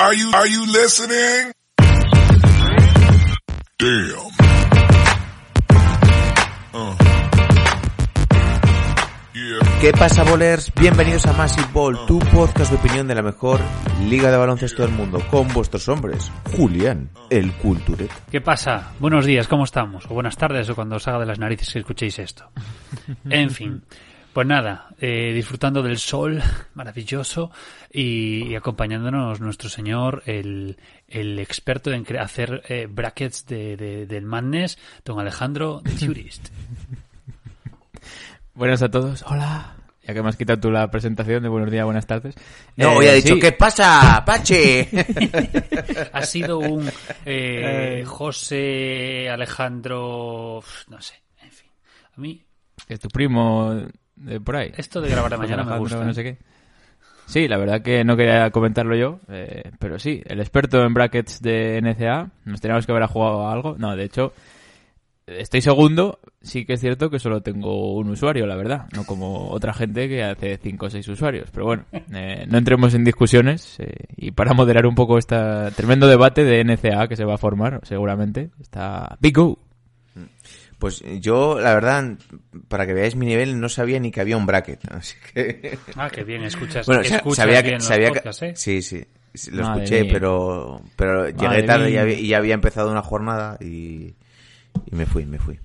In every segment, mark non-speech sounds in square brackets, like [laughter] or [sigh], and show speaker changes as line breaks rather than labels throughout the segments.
Are you, are you listening? Damn. Uh. Yeah.
¿Qué pasa, bolers? Bienvenidos a Massive Ball, tu podcast de opinión de la mejor liga de baloncesto del mundo, con vuestros hombres, Julián, el Culturet.
¿Qué pasa? Buenos días, ¿cómo estamos? O buenas tardes, o cuando os haga de las narices que escuchéis esto. En fin, pues nada, eh, disfrutando del sol [laughs] maravilloso y, y acompañándonos nuestro señor, el, el experto en cre- hacer eh, brackets de, de- del Madness, don Alejandro de [laughs] Tourist.
Buenas a todos. Hola. Ya que me has quitado tú la presentación de buenos días, buenas tardes.
No,
Eh,
hoy ha dicho,
sí.
¿qué pasa, Pache? [laughs]
Ha sido un eh, José Alejandro, no sé, en fin. A mí
es tu primo de por ahí.
esto de grabar de [laughs] mañana me gusta.
No sé qué. Sí, la verdad que no quería comentarlo yo, eh, pero sí, el experto en brackets de NCA, nos teníamos que haber jugado a algo. No, de hecho, estoy segundo, sí que es cierto que solo tengo un usuario, la verdad, no como otra gente que hace 5 o 6 usuarios. Pero bueno, [laughs] eh, no entremos en discusiones eh, y para moderar un poco este tremendo debate de NCA que se va a formar, seguramente, está Big O.
Pues yo, la verdad, para que veáis mi nivel, no sabía ni que había un bracket, [laughs] así que...
Ah, qué bien, escuchas,
Bueno,
escuchas
sabía
bien
que...
los
Sabía que
podcasts, ¿eh?
Sí, sí, lo
Madre
escuché,
mía.
pero, pero llegué
Madre
tarde y había, y ya había empezado una jornada y, y me fui, me fui.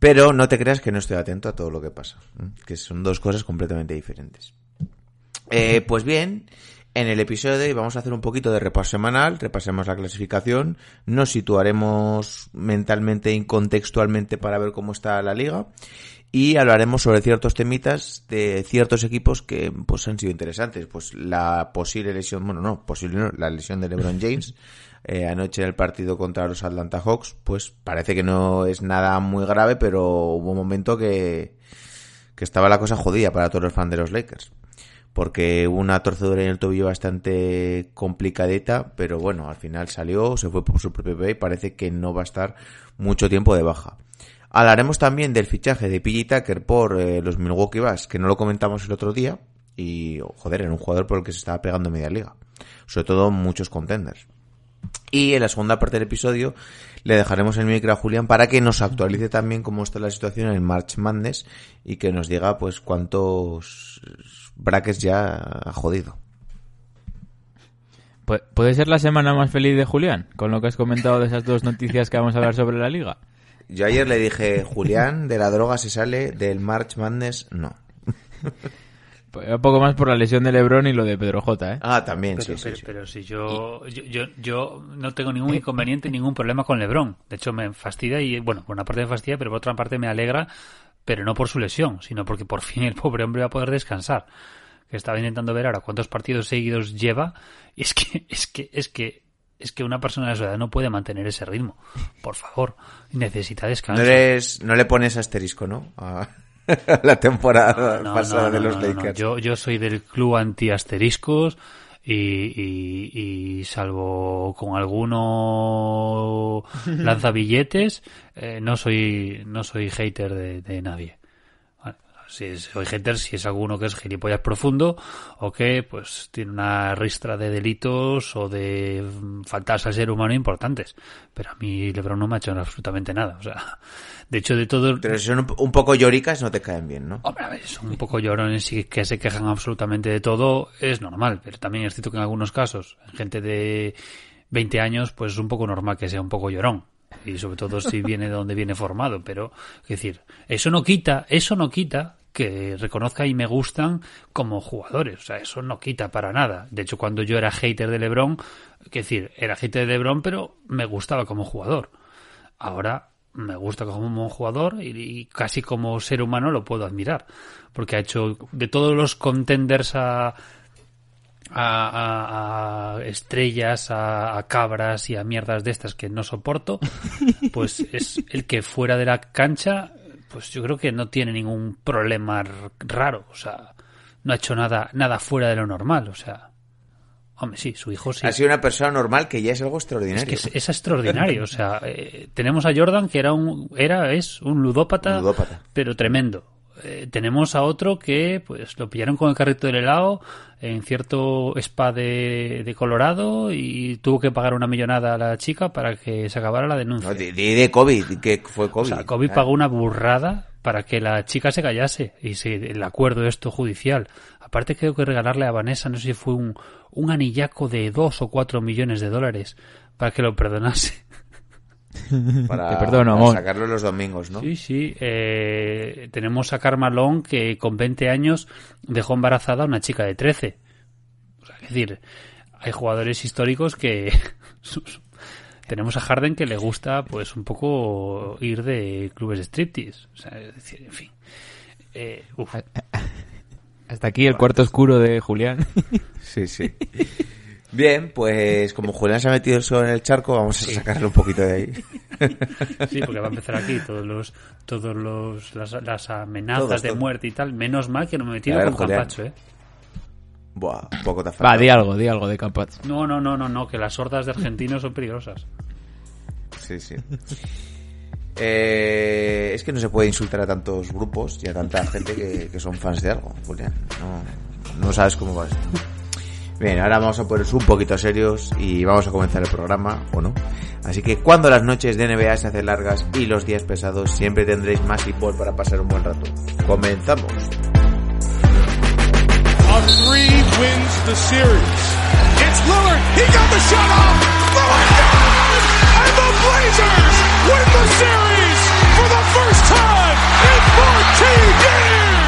Pero no te creas que no estoy atento a todo lo que pasa, ¿eh? que son dos cosas completamente diferentes. Eh, pues bien, en el episodio de hoy vamos a hacer un poquito de repaso semanal, repasemos la clasificación, nos situaremos mentalmente y contextualmente para ver cómo está la liga y hablaremos sobre ciertos temitas de ciertos equipos que pues han sido interesantes, pues la posible lesión, bueno no, posible no, la lesión de LeBron [laughs] James eh, anoche en el partido contra los Atlanta Hawks, pues parece que no es nada muy grave, pero hubo un momento que que estaba la cosa jodida para todos los fans de los Lakers. Porque una torcedura en el tobillo bastante complicadita, pero bueno, al final salió, se fue por su propio pie y parece que no va a estar mucho tiempo de baja. Hablaremos también del fichaje de PG Tucker por eh, los Milwaukee Bucks, que no lo comentamos el otro día, y joder, era un jugador por el que se estaba pegando media liga. Sobre todo muchos contenders. Y en la segunda parte del episodio le dejaremos el micro a Julián para que nos actualice también cómo está la situación en March Madness y que nos diga pues cuántos brackets ya ha jodido.
Pu- ¿Puede ser la semana más feliz de Julián? Con lo que has comentado de esas dos noticias que vamos a hablar sobre la liga.
Yo ayer le dije, Julián, de la droga se sale, del March Madness no.
Pues un poco más por la lesión de Lebron y lo de Pedro J, ¿eh?
Ah, también,
Pero,
sí, sí,
pero,
sí.
pero si yo, yo, yo, yo no tengo ningún inconveniente, ningún problema con LeBron. De hecho, me fastidia y, bueno, por una parte me fastidia, pero por otra parte me alegra, pero no por su lesión, sino porque por fin el pobre hombre va a poder descansar. Que estaba intentando ver ahora cuántos partidos seguidos lleva, y es que, es que, es que, es que una persona de su edad no puede mantener ese ritmo. Por favor, necesita descanso.
No, eres, no le pones asterisco, ¿no? A [laughs] la temporada
No,
pasada
no,
de los. Lakers.
Yo, yo soy del club anti-asteriscos y, y, y salvo con alguno [laughs] lanzabilletes, eh, no soy no soy hater de, de nadie. Si soy hater si es alguno que es gilipollas profundo o que pues tiene una ristra de delitos o de mm, faltas al ser humano importantes. Pero a mí Lebron no me ha hecho absolutamente nada. O sea, de hecho de todo...
Pero si son un, poco lloricas no te caen bien, ¿no?
Hombre, a ver, son un poco llorones y que se quejan absolutamente de todo, es normal, pero también es cierto que en algunos casos, en gente de 20 años, pues es un poco normal que sea un poco llorón. Y sobre todo si [laughs] viene de donde viene formado, pero, es decir, eso no quita, eso no quita que reconozca y me gustan como jugadores. O sea, eso no quita para nada. De hecho, cuando yo era hater de LeBron, es decir, era hater de LeBron, pero me gustaba como jugador. Ahora me gusta como jugador y, casi como ser humano lo puedo admirar. Porque ha hecho de todos los contenders a, a, a- a estrellas, a cabras y a mierdas de estas que no soporto, pues es el que fuera de la cancha, pues yo creo que no tiene ningún problema raro. O sea, no ha hecho nada, nada fuera de lo normal. O sea, hombre, sí, su hijo sí.
Ha sido una persona normal que ya es algo
Es
extraordinario.
que es, es extraordinario. O sea, eh, tenemos a Jordan que era un, era, es un ludópata,
Ludópata.
pero tremendo. Eh, tenemos a otro que pues lo pillaron con el carrito del helado en cierto spa de, de Colorado y tuvo que pagar una millonada a la chica para que se acabara la denuncia.
No, de COVID, que fue COVID.
O sea, Kobe pagó una burrada para que la chica se callase y se, el acuerdo esto judicial. Aparte creo que regalarle a Vanessa, no sé si fue un, un anillaco de dos o cuatro millones de dólares para que lo perdonase.
Para,
Te perdono,
para
amor.
sacarlo los domingos, ¿no?
Sí, sí. eh, tenemos a Karma Long que con 20 años dejó embarazada a una chica de 13. O sea, es decir, hay jugadores históricos que... [laughs] tenemos a Harden que le gusta pues un poco ir de clubes de striptease. O sea, es decir, en fin. Eh, uf. [laughs]
Hasta aquí el cuarto oscuro de Julián.
Sí, sí. [laughs] Bien, pues como Julián se ha metido solo en el charco, vamos a sacarle un poquito de ahí. [laughs]
Sí, porque va a empezar aquí todos los, todos los, las, las amenazas
Todos,
de
todos.
muerte y tal. Menos mal que no me he metido
A ver,
con
Julián.
Campacho, ¿eh?
Buah, un poco te ha
Va,
faltado.
di algo, di algo de Campaz.
No, no, no, no, no, que las hordas de argentinos son peligrosas.
Sí, sí. Eh, es que no se puede insultar a tantos grupos y a tanta gente que, que son fans de algo, Julián. No, no sabes cómo va esto. Bien, ahora vamos a ponernos un poquito serios y vamos a comenzar el programa, ¿o no? Así que cuando las noches de NBA se hacen largas y los días pesados, siempre tendréis más fútbol para pasar un buen rato. Comenzamos.
Blazers win the series for the first time in 14 years.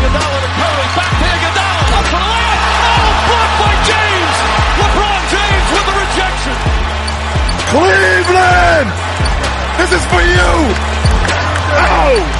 Iguodala to Curry, back to Iguodala, up to the layup. Oh, blocked by James. LeBron James with the rejection.
Cleveland! This is for you! Oh!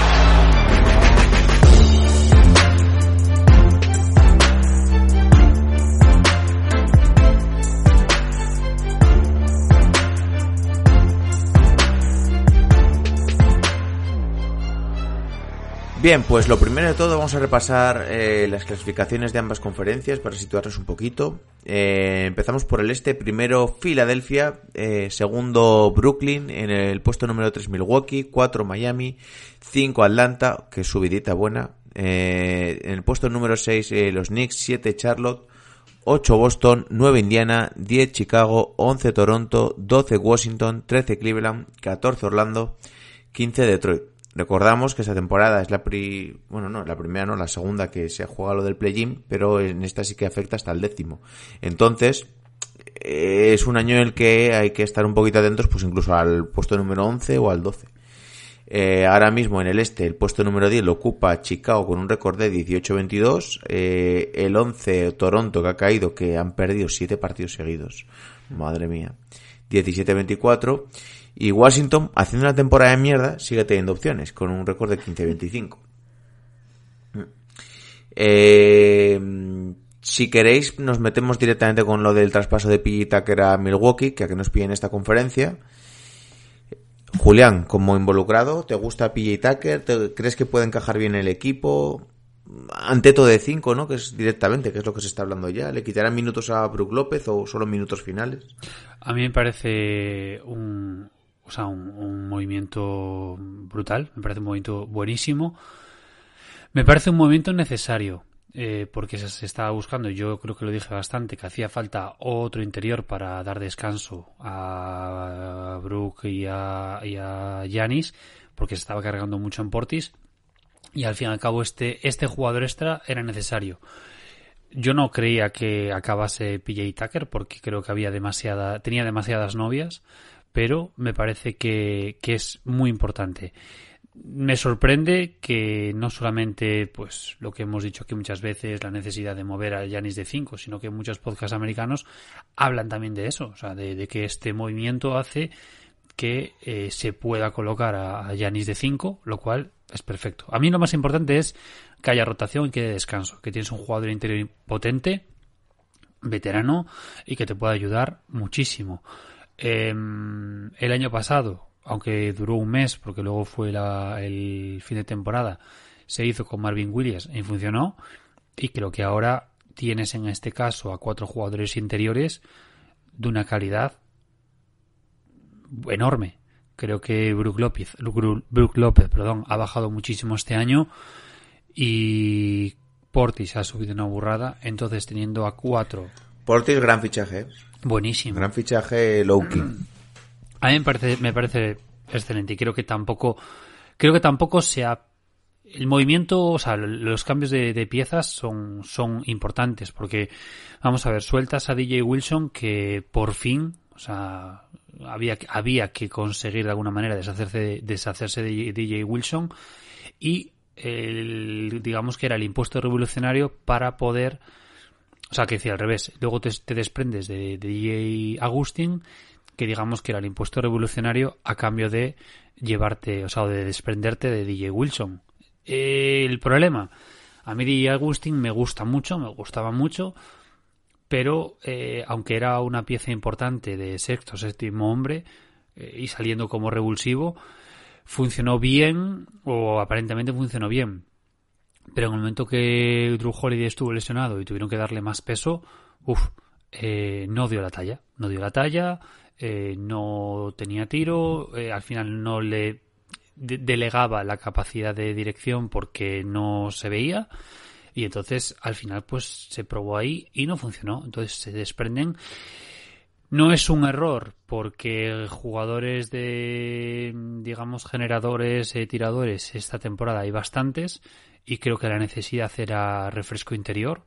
Bien, pues lo primero de todo vamos a repasar eh, las clasificaciones de ambas conferencias para situarnos un poquito. Eh, empezamos por el este, primero Filadelfia, eh, segundo Brooklyn, en el puesto número 3 Milwaukee, 4 Miami, 5 Atlanta, que subidita buena, en el puesto número 6 eh, los Knicks, 7 Charlotte, 8 Boston, 9 Indiana, 10 Chicago, 11 Toronto, 12 Washington, 13 Cleveland, 14 Orlando, 15 Detroit. Recordamos que esa temporada es la pri... bueno, no, la primera no, la segunda que se juega lo del play-in, pero en esta sí que afecta hasta el décimo. Entonces, eh, es un año en el que hay que estar un poquito atentos, pues incluso al puesto número 11 o al 12. Eh, ahora mismo en el este, el puesto número 10 lo ocupa Chicago con un récord de 18-22. Eh, el 11, Toronto, que ha caído, que han perdido 7 partidos seguidos. Madre mía. 17-24. Y Washington, haciendo una temporada de mierda, sigue teniendo opciones, con un récord de 15-25. Eh, si queréis, nos metemos directamente con lo del traspaso de PG Tucker a Milwaukee, que a que nos piden esta conferencia. Julián, como involucrado, ¿te gusta PJ Tucker? ¿Te- ¿Crees que puede encajar bien el equipo? Ante todo de 5, ¿no? Que es directamente, que es lo que se está hablando ya. ¿Le quitarán minutos a Brook López o solo minutos finales?
A mí me parece un, o sea, un, movimiento brutal, me parece un movimiento buenísimo. Me parece un movimiento necesario, eh, porque se, estaba buscando, yo creo que lo dije bastante, que hacía falta otro interior para dar descanso a Brook y a, y porque se estaba cargando mucho en Portis, y al fin y al cabo este, este jugador extra era necesario. Yo no creía que acabase PJ Tucker porque creo que había demasiada, tenía demasiadas novias, pero me parece que, que es muy importante. Me sorprende que no solamente, pues, lo que hemos dicho aquí muchas veces, la necesidad de mover a Yanis de 5, sino que muchos podcasts americanos hablan también de eso, o sea, de, de que este movimiento hace que eh, se pueda colocar a Yanis de 5, lo cual es perfecto. A mí lo más importante es que haya rotación y que haya descanso, que tienes un jugador interior potente, veterano y que te pueda ayudar muchísimo. Em, el año pasado, aunque duró un mes porque luego fue el fin de temporada, se hizo con Marvin Williams y funcionó. Y creo que ahora tienes en este caso a cuatro jugadores interiores de una calidad enorme. Creo que Brook López, Brook López perdón, ha bajado muchísimo este año y Portis ha subido una burrada. Entonces, teniendo a cuatro.
Portis, gran fichaje. ¿eh?
Buenísimo.
Gran fichaje Lowkey.
A mí me parece, me parece excelente y creo que tampoco, creo que tampoco se ha el movimiento, o sea, los cambios de, piezas son, son importantes porque, vamos a ver, sueltas a DJ Wilson que por fin, o sea, había, había que conseguir de alguna manera deshacerse, deshacerse de DJ Wilson y el, digamos que era el impuesto revolucionario para poder, o sea, que decía al revés, luego te, desprendes de, DJ Agustín que digamos que era el impuesto revolucionario a cambio de llevarte, o sea, de desprenderte de DJ Wilson el problema, a mí DJ Agustín me gusta mucho, me gustaba mucho, pero eh, aunque era una pieza importante de sexto, séptimo hombre eh, y saliendo como revulsivo, funcionó bien o aparentemente funcionó bien. Pero en el momento que Drew Holiday estuvo lesionado y tuvieron que darle más peso, uff, eh, no dio la talla. No dio la talla, no tenía tiro, al final no le delegaba la capacidad de dirección porque no se veía. Y entonces al final pues se probó ahí y no funcionó. Entonces se desprenden. No es un error porque jugadores de digamos generadores e tiradores esta temporada hay bastantes y creo que la necesidad era refresco interior.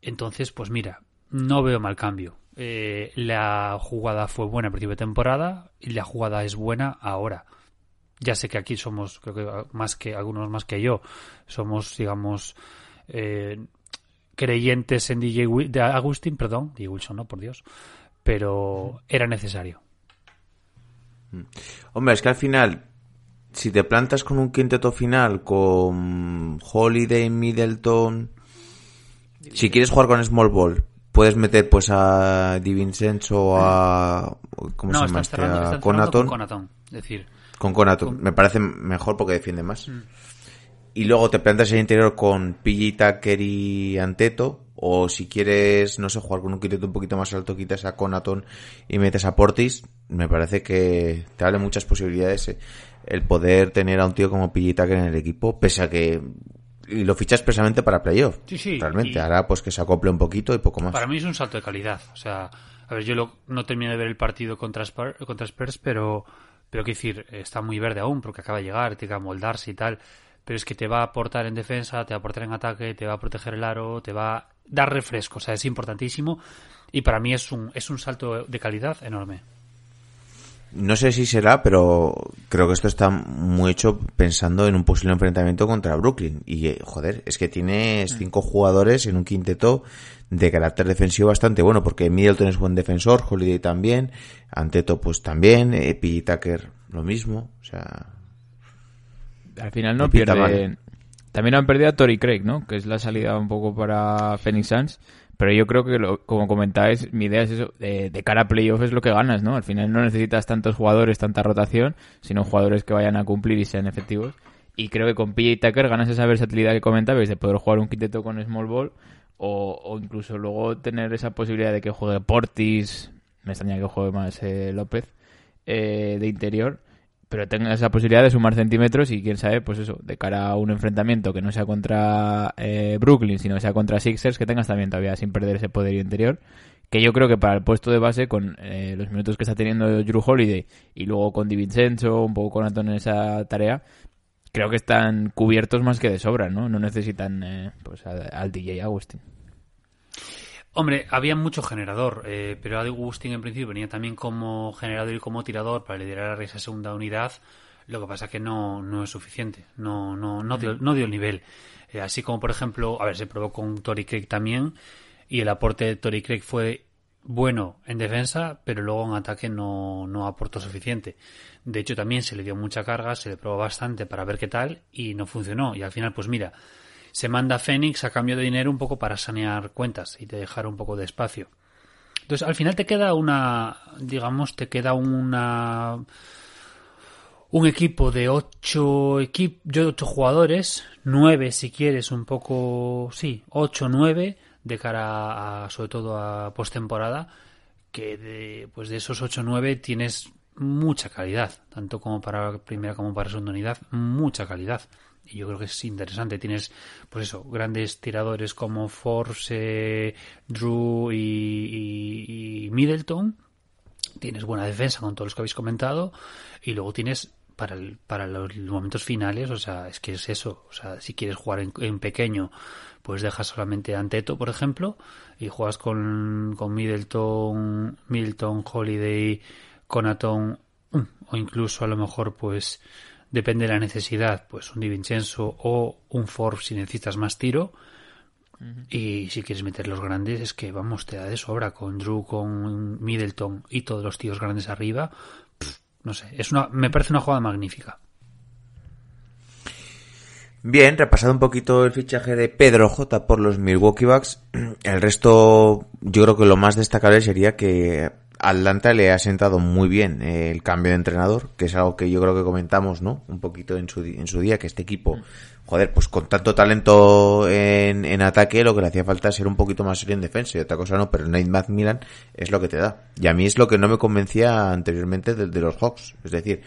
Entonces pues mira no veo mal cambio. Eh, la jugada fue buena a principio de temporada y la jugada es buena ahora. Ya sé que aquí somos, creo que más que algunos más que yo, somos, digamos, eh, creyentes en DJ de Agustín, perdón, DJ Wilson, no, por Dios, pero era necesario.
Mm. Hombre, es que al final, si te plantas con un quinteto final, con Holiday, Middleton, si quieres jugar con Small Ball, puedes meter pues a Di Vincenzo o a... ¿Cómo se llama? Este?
Conaton. Es decir,
con Conato. Me parece mejor porque defiende más. Mm. Y luego te plantas el interior con PJ Tucker y Anteto. O si quieres, no sé, jugar con un quinteto un poquito más alto, quitas a Conaton y metes a Portis. Me parece que te abre muchas posibilidades eh, el poder tener a un tío como Tucker en el equipo, pese a que y lo fichas precisamente para playoff.
Sí, sí.
Realmente, hará pues que se acople un poquito y poco más.
Para mí es un salto de calidad. O sea, a ver, yo no terminé de ver el partido contra contra Spurs pero pero que decir, está muy verde aún porque acaba de llegar, tiene que amoldarse y tal. Pero es que te va a aportar en defensa, te va a aportar en ataque, te va a proteger el aro, te va a dar refresco. O sea, es importantísimo. Y para mí es un, es un salto de calidad enorme.
No sé si será, pero creo que esto está muy hecho pensando en un posible enfrentamiento contra Brooklyn. Y, eh, joder, es que tienes mm. cinco jugadores en un quinteto de carácter defensivo bastante bueno, porque Middleton es buen defensor, Holiday también, Anteto pues también, Epi Tucker lo mismo, o sea...
Al final no pierden... También han perdido a Tori Craig, ¿no? Que es la salida un poco para Phoenix Suns. Pero yo creo que, como comentáis, mi idea es eso, de, cara a playoff es lo que ganas, ¿no? Al final no necesitas tantos jugadores, tanta rotación, sino jugadores que vayan a cumplir y sean efectivos. Y creo que con PJ Tucker ganas esa versatilidad que comentabais de poder jugar un quinteto con small ball o, incluso luego tener esa posibilidad de que juegue Portis, me extraña que juegue más eh, López, eh, de interior, pero tenga esa posibilidad de sumar centímetros y quién sabe, pues eso, de cara a un enfrentamiento que no sea contra eh, Brooklyn, sino sea contra Sixers, que tengas también todavía sin perder ese poder interior. Que yo creo que para el puesto de base, con los minutos que está teniendo Drew Holiday y luego con Di Vincenzo, un poco con Anton en esa tarea, creo que están cubiertos más que de sobra, ¿no? No necesitan eh, pues al DJ Agustín.
Hombre, había mucho generador, eh, pero Agustín en principio venía también como generador y como tirador para liderar esa segunda unidad. Lo que pasa es que no, no es suficiente, no, no, no, dio, no dio el nivel. Eh, así como, por ejemplo, a ver, se probó con Tori Craig también, y el aporte de Tori Craig fue bueno en defensa, pero luego en ataque no, no aportó suficiente. De hecho, también se le dio mucha carga, se le probó bastante para ver qué tal y no funcionó. Y al final, pues mira, se manda Fénix a cambio de dinero un poco para sanear cuentas y te dejar un poco de espacio. Entonces, al final te queda una, digamos, te queda una un equipo de ocho equip de ocho jugadores, nueve si quieres, un poco, sí, ocho, nueve, de cara a, sobre todo a postemporada, que de, pues de esos ocho, nueve tienes mucha calidad, tanto como para primera como para segunda unidad, mucha calidad. Y yo creo que es interesante. Tienes, pues eso, grandes tiradores como Force, Drew y, Middleton. Tienes buena defensa con todos los que habéis comentado. Y luego tienes para, el, para los momentos finales, o sea, es que es eso. O sea, si quieres jugar en, pequeño, pues dejas solamente Anteto, por ejemplo, y juegas con, con Middleton, Middleton, Holiday, Conaton, o incluso a lo mejor, pues, depende de la necesidad, pues un Di Vincenzo o un Forbes si necesitas más tiro. Y si quieres meter los grandes, es que vamos, te da de sobra con Drew, con Middleton y todos los tíos grandes arriba. Pff, no sé, es una, me parece una jugada magnífica.
Bien, repasado un poquito el fichaje de Pedro J por los Milwaukee Bucks. [clears throat] El resto, yo creo que lo más destacable sería que Atlanta le ha sentado muy bien el cambio de entrenador, que es algo que yo creo que comentamos, ¿no? Un poquito en su, en su día, que este equipo, joder, pues con tanto talento en, en ataque, lo que le hacía falta es ser un poquito más serio en defensa y otra cosa no, pero el Nate McMillan es lo que te da. Y a mí es lo que no me convencía anteriormente de, de los Hawks. Es decir,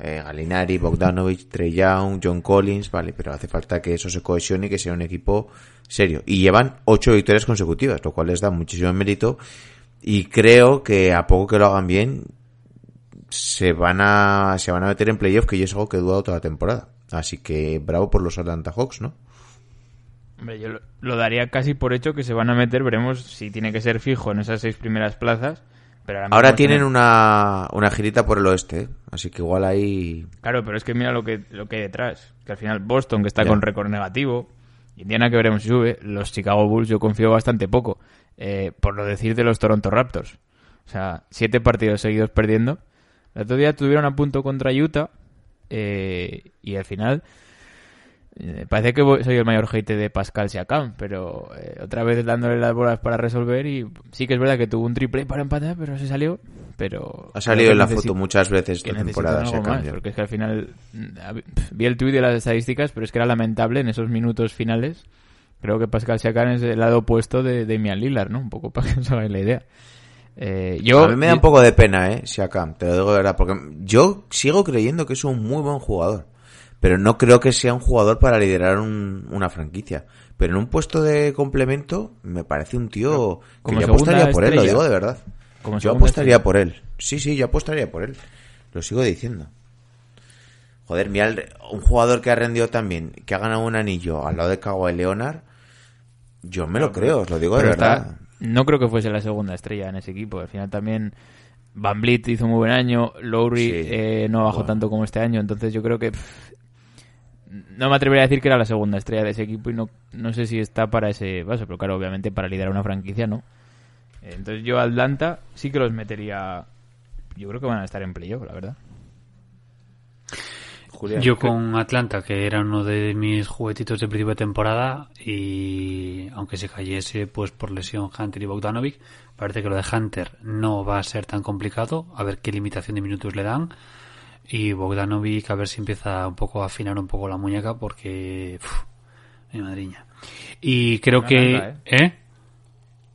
eh, Galinari, Bogdanovich, Trey Young, John Collins, vale, pero hace falta que eso se cohesione y que sea un equipo serio. Y llevan ocho victorias consecutivas, lo cual les da muchísimo mérito y creo que a poco que lo hagan bien se van a se van a meter en playoff que yo es algo que he dudado toda la temporada así que bravo por los Atlanta Hawks no
Hombre, yo lo, lo daría casi por hecho que se van a meter veremos si tiene que ser fijo en esas seis primeras plazas pero ahora,
tienen
tiene-
una una girita por el oeste ¿eh? así que igual ahí
claro pero es que mira lo que lo que hay detrás que al final Boston que está
Ya.
con récord negativo Indiana que veremos si sube los Chicago Bulls yo confío bastante poco eh, por lo decir de los Toronto Raptors o sea siete partidos seguidos perdiendo el otro día tuvieron a punto contra Utah eh, y al final eh, parece que soy el mayor hate de Pascal Siakam, pero eh, otra vez dándole las bolas para resolver y sí que es verdad que tuvo un triple para empatar, pero se salió. Pero
ha salido en la foto muchas veces esta temporada cambia
porque es que al final mm, vi el tuit de las estadísticas, pero es que era lamentable en esos minutos finales. Creo que Pascal Siakam es el lado opuesto de Damian Lillard, ¿no? Un poco para que os hagáis la idea. Eh, yo
a mí me da un poco de pena, eh, Siakam, te lo digo de verdad, porque yo sigo creyendo que es un muy buen jugador, pero no creo que sea un jugador para liderar un- una franquicia. Pero en un puesto de complemento me parece un tío que
como
yo apostaría por él, lo digo de verdad.
Como
yo apostaría
estrella.
por él. Sí, sí, yo apostaría por él. Lo sigo diciendo. Joder, mira, un jugador que ha rendido también, que ha ganado un anillo al lado de Kawhi Leonard, yo me lo creo, os lo digo de
está-
verdad.
no creo que fuese la segunda estrella en ese equipo. Al final también Van hizo un muy buen año, Lowry
Sí.
eh, no bajó
Bueno.
tanto como este año, entonces yo creo que pff, no me atrevería a decir que era la segunda estrella de ese equipo y no, no sé si está para ese paso, pero claro, obviamente para liderar una franquicia no. Entonces yo Atlanta sí que los metería, yo creo que van a estar en playoff, la verdad.
Yo con Atlanta, que era uno de mis juguetitos de principio de temporada, y aunque se cayese pues por lesión Hunter y Bogdanovic, parece que lo de Hunter no va a ser tan complicado, a ver qué limitación de minutos le dan, y Bogdanovic a ver si empieza un poco a afinar un poco la muñeca, porque... uf, mi madriña. Y creo
No
que...
arranca,
¿eh?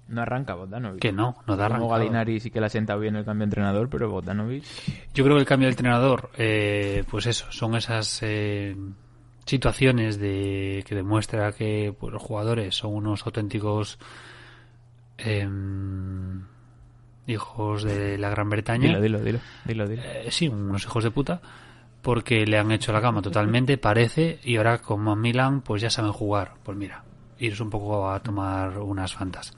No arranca Bogdanovic.
Que no, no da
Como
arrancado.
Galinari sí que le ha sentado bien el cambio de entrenador, pero Bogdanovic...
Yo creo que el cambio del entrenador, eh, pues eso, son esas eh, situaciones de que demuestra que pues, los jugadores son unos auténticos em, hijos de la Gran Bretaña.
Dilo, dilo, dilo, dilo, dilo.
Eh, sí, unos hijos de puta, porque le han hecho la cama totalmente, parece, y ahora como Milan, pues ya saben jugar. Pues mira, iros un poco a tomar unas fantas.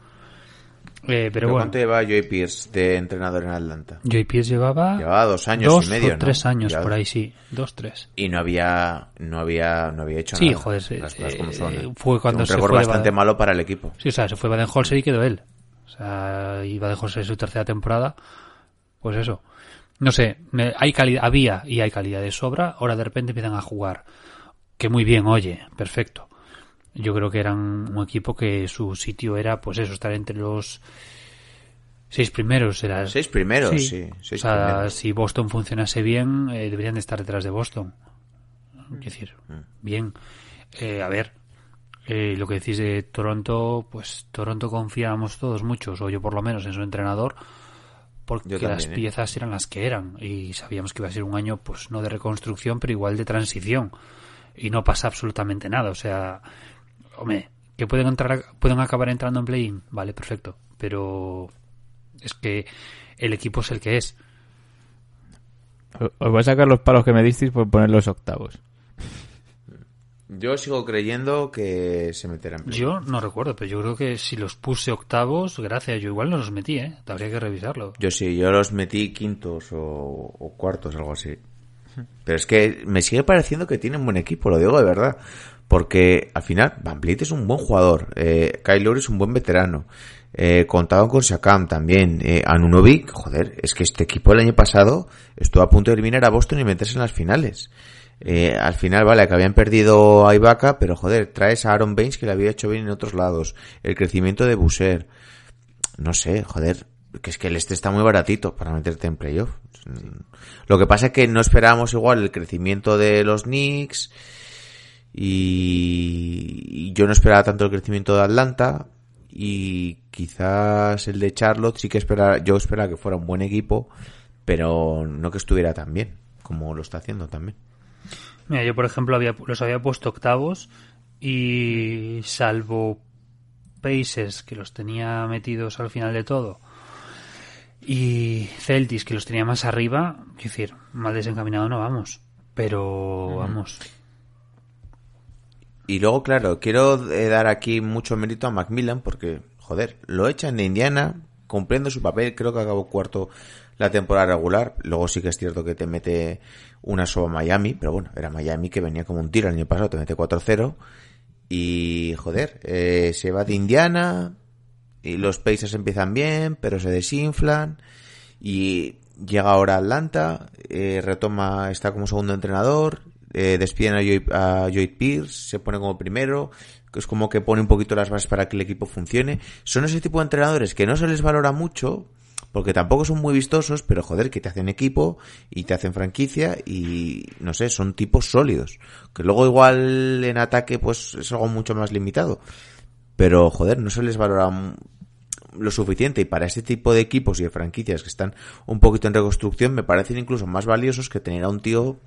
Eh, pero
¿Pero
bueno,
¿Cuánto lleva Joey Pierce de entrenador en Atlanta?
Joey Pierce llevaba
Llevaba dos años
dos
y medio,
o tres
¿no?
años
Ya-
por ahí, sí, dos, tres.
Y no había, no había, no había hecho
Sí,
nada.
joder, sí,
Las cosas como
eh,
son, ¿eh?
fue cuando
un
se fue
bastante
Baden-
malo para el equipo.
Sí, o sea, se fue Baden-Holzer y quedó él. O sea, iba de José su tercera temporada. Pues eso. No sé, hay calidad, había y hay calidad de sobra. Ahora de repente empiezan a jugar. Que muy bien, oye, perfecto. Yo creo que eran un equipo que su sitio era, pues eso, estar entre los seis primeros. Era,
Seis primeros, sí. seis
o sea,
primeros.
si Boston funcionase bien, eh, deberían de estar detrás de Boston. Es decir,
Mm.
bien. Eh, a ver, eh, lo que decís de Toronto, pues Toronto confiábamos todos muchos, o yo por lo menos, en su entrenador, porque las
¿eh?
piezas eran las que eran y sabíamos que iba a ser un año, pues no de reconstrucción, pero igual de transición. Y no pasa absolutamente nada. O sea, hombre, que pueden entrar, pueden acabar entrando en play-in, vale, perfecto. Pero es que el equipo es el que es.
Os voy a sacar los palos que me disteis por poner los octavos.
Yo sigo creyendo que se meterán. en
Yo no recuerdo, pero yo creo que si los puse octavos, gracias, yo igual no los metí, ¿eh? Habría que revisarlo.
Yo sí, yo los metí quintos o, o cuartos, algo así. Pero es que me sigue pareciendo que tienen buen equipo, lo digo de verdad. Porque al final, Van Vliet es un buen jugador, eh, Kyle es un buen veterano. Eh, contaban con Sakam también. Eh, Anunovic, joder, es que este equipo el año pasado estuvo a punto de eliminar a Boston y meterse en las finales. Eh, al final, vale, que habían perdido a Ibaka, pero joder, traes a Aaron Baines que le había hecho bien en otros lados. El crecimiento de Busser no sé, joder, que es que el este está muy baratito para meterte en playoff. Lo que pasa es que no esperábamos igual el crecimiento de los Knicks y yo no esperaba tanto el crecimiento de Atlanta y quizás el de Charlotte sí que esperaba, yo esperaba que fuera un buen equipo, pero no que estuviera tan bien como lo está haciendo también.
Mira, yo por ejemplo había, los había puesto octavos y salvo Pacers que los tenía metidos al final de todo y Celtics que los tenía más arriba, es decir, mal desencaminado no vamos, pero vamos.
Y luego, claro, quiero eh, dar aquí mucho mérito a Macmillan porque, joder, lo echan de Indiana, cumpliendo su papel, creo que acabó cuarto la temporada regular, luego sí que es cierto que te mete una soba Miami, pero bueno, era Miami que venía como un tiro el año pasado, te mete 4-0 y, joder, eh, se va de Indiana y los Pacers empiezan bien, pero se desinflan. Y llega ahora Atlanta, eh, retoma, está como segundo entrenador, eh, despiden a Joy, a Joy Pierce, se pone como primero, es como que pone un poquito las bases para que el equipo funcione. Son ese tipo de entrenadores que no se les valora mucho, porque tampoco son muy vistosos, pero joder, que te hacen equipo y te hacen franquicia y no sé, son tipos sólidos. Que luego igual en ataque pues es algo mucho más limitado. Pero joder, no se les valora lo suficiente y para este tipo de equipos y de franquicias que están un poquito en reconstrucción me parecen incluso más valiosos que tener a un tío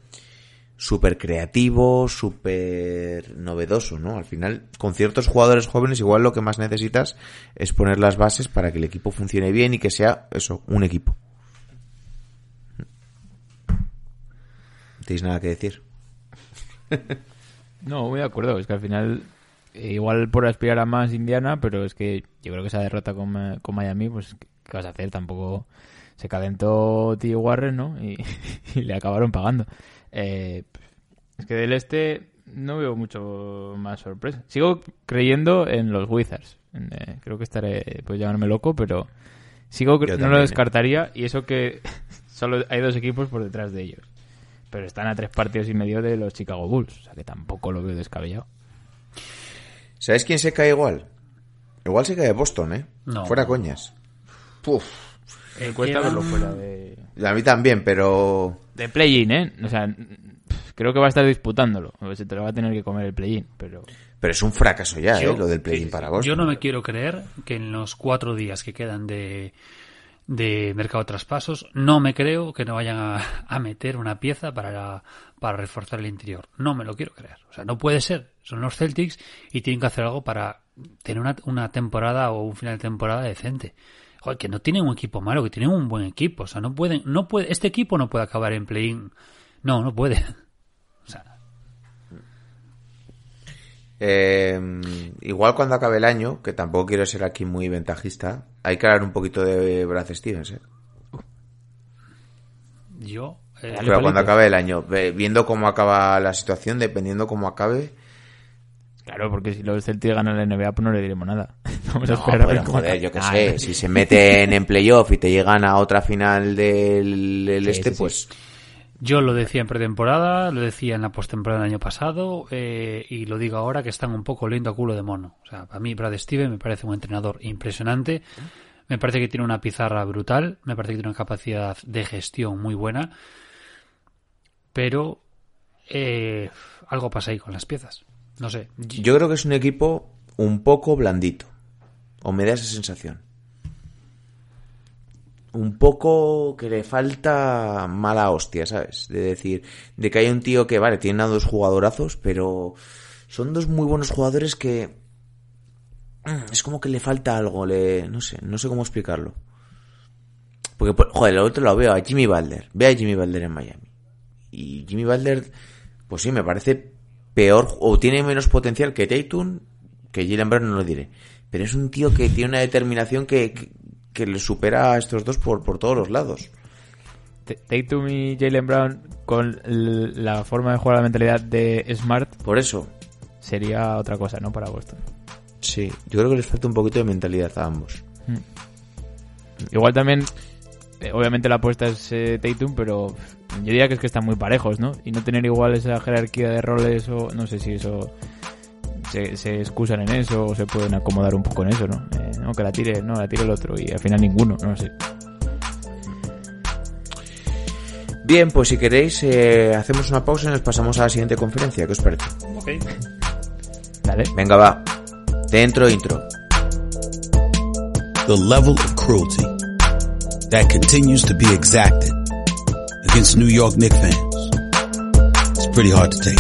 súper creativo, súper novedoso, ¿no? Al final, con ciertos jugadores jóvenes, igual lo que más necesitas es poner las bases para que el equipo funcione bien y que sea, eso, un equipo. ¿Tenéis nada que decir?
No, muy de acuerdo. Es que al final, eh, igual por aspirar a más Indiana, pero es que yo creo que esa derrota con, con Miami, pues, ¿qué vas a hacer? Tampoco se calentó T. Warren, ¿no? Y [laughs] le acabaron pagando. Eh, es que del este no veo mucho más sorpresa. Sigo creyendo en los Wizards. En, eh, creo que estaré, pues llamarme loco, pero sigo
Yo
no
también,
lo
eh.
descartaría. Y eso que [laughs] solo hay dos equipos por detrás de ellos. Pero están a tres partidos y medio de los Chicago Bulls. O sea que tampoco lo veo descabellado.
¿Sabes quién se cae igual? Igual se cae Boston, ¿eh?
No.
Fuera coñas. Puf.
Me cuesta
quedan-
verlo fuera de,
A mí también, pero...
de play-in, ¿eh? O sea, creo que va a estar disputándolo. Se te lo va a tener que comer el play-in, pero...
Pero es un fracaso ya,
Yo-
¿eh? Lo del play-in para Boston.
Yo no me quiero creer que en los cuatro días que quedan de, de mercado de traspasos, no me creo que no vayan a, a meter una pieza para, para reforzar el interior. No me lo quiero creer. O sea, no puede ser. Son los Celtics y tienen que hacer algo para tener una, una temporada o un final de temporada decente. Joder, que no tienen un equipo malo, que tienen un buen equipo. O sea, no pueden, no puede, este equipo no puede acabar en play-in. No, no puede. [laughs] O sea,
Eh, igual cuando acabe el año, que tampoco quiero ser aquí muy ventajista, hay que hablar un poquito de Brad Stevens, ¿eh?
yo... eh,
Pero cuando acabe el año, viendo cómo acaba la situación, dependiendo cómo acabe,
Claro, porque si los Celtics ganan la NBA, pues no le diremos nada. [laughs] Vamos a
No,
esperar a ver
pero,
cómo
joder, yo qué
Ah,
sé, si se meten en playoff y te llegan a otra final del, del
Sí,
este,
sí, sí.
pues
Yo lo decía en pretemporada, lo decía en la postemporada del año pasado eh, y lo digo ahora que están un poco lento a culo de mono. O sea, para mí Brad Steven me parece un entrenador impresionante, me parece que tiene una pizarra brutal, me parece que tiene una capacidad de gestión muy buena, pero eh, algo pasa ahí con las piezas. No sé.
yo creo que es un equipo un poco blandito. O me da esa sensación. Un poco que le falta mala hostia, ¿sabes? De decir, de que hay un tío que, vale, tiene a dos jugadorazos, pero son dos muy buenos jugadores que mm, es como que le falta algo, le no sé, no sé cómo explicarlo. Porque, por- joder, el otro lo veo a Jimmy Butler. Ve a Jimmy Butler en Miami. Y Jimmy Butler, pues sí, me parece peor o tiene menos potencial que Tatum, que Jalen Brown no lo diré. Pero es un tío que tiene una determinación que, que, que le supera a estos dos por, por todos los lados.
Tatum y Jalen Brown con la forma de jugar la mentalidad de Smart
Por eso,
sería otra cosa, ¿no? Para Boston.
sí, yo creo que les falta un poquito de mentalidad a ambos.
Igual también, obviamente la apuesta es eh, Tatum, pero yo diría que es que están muy parejos, ¿no? Y no tener igual esa jerarquía de roles o no sé si eso se, se excusan en eso o se pueden acomodar un poco en eso, ¿no? Eh, no, que la tire, no, la tire el otro y al final ninguno, no sé.
Bien, pues si queréis, eh, hacemos una pausa y nos pasamos a la siguiente conferencia. ¿Qué os parece?
Dale.
Venga, va. Dentro intro.
the level of cruelty that continues to be exacted against New York Knicks fans. It's pretty hard to take.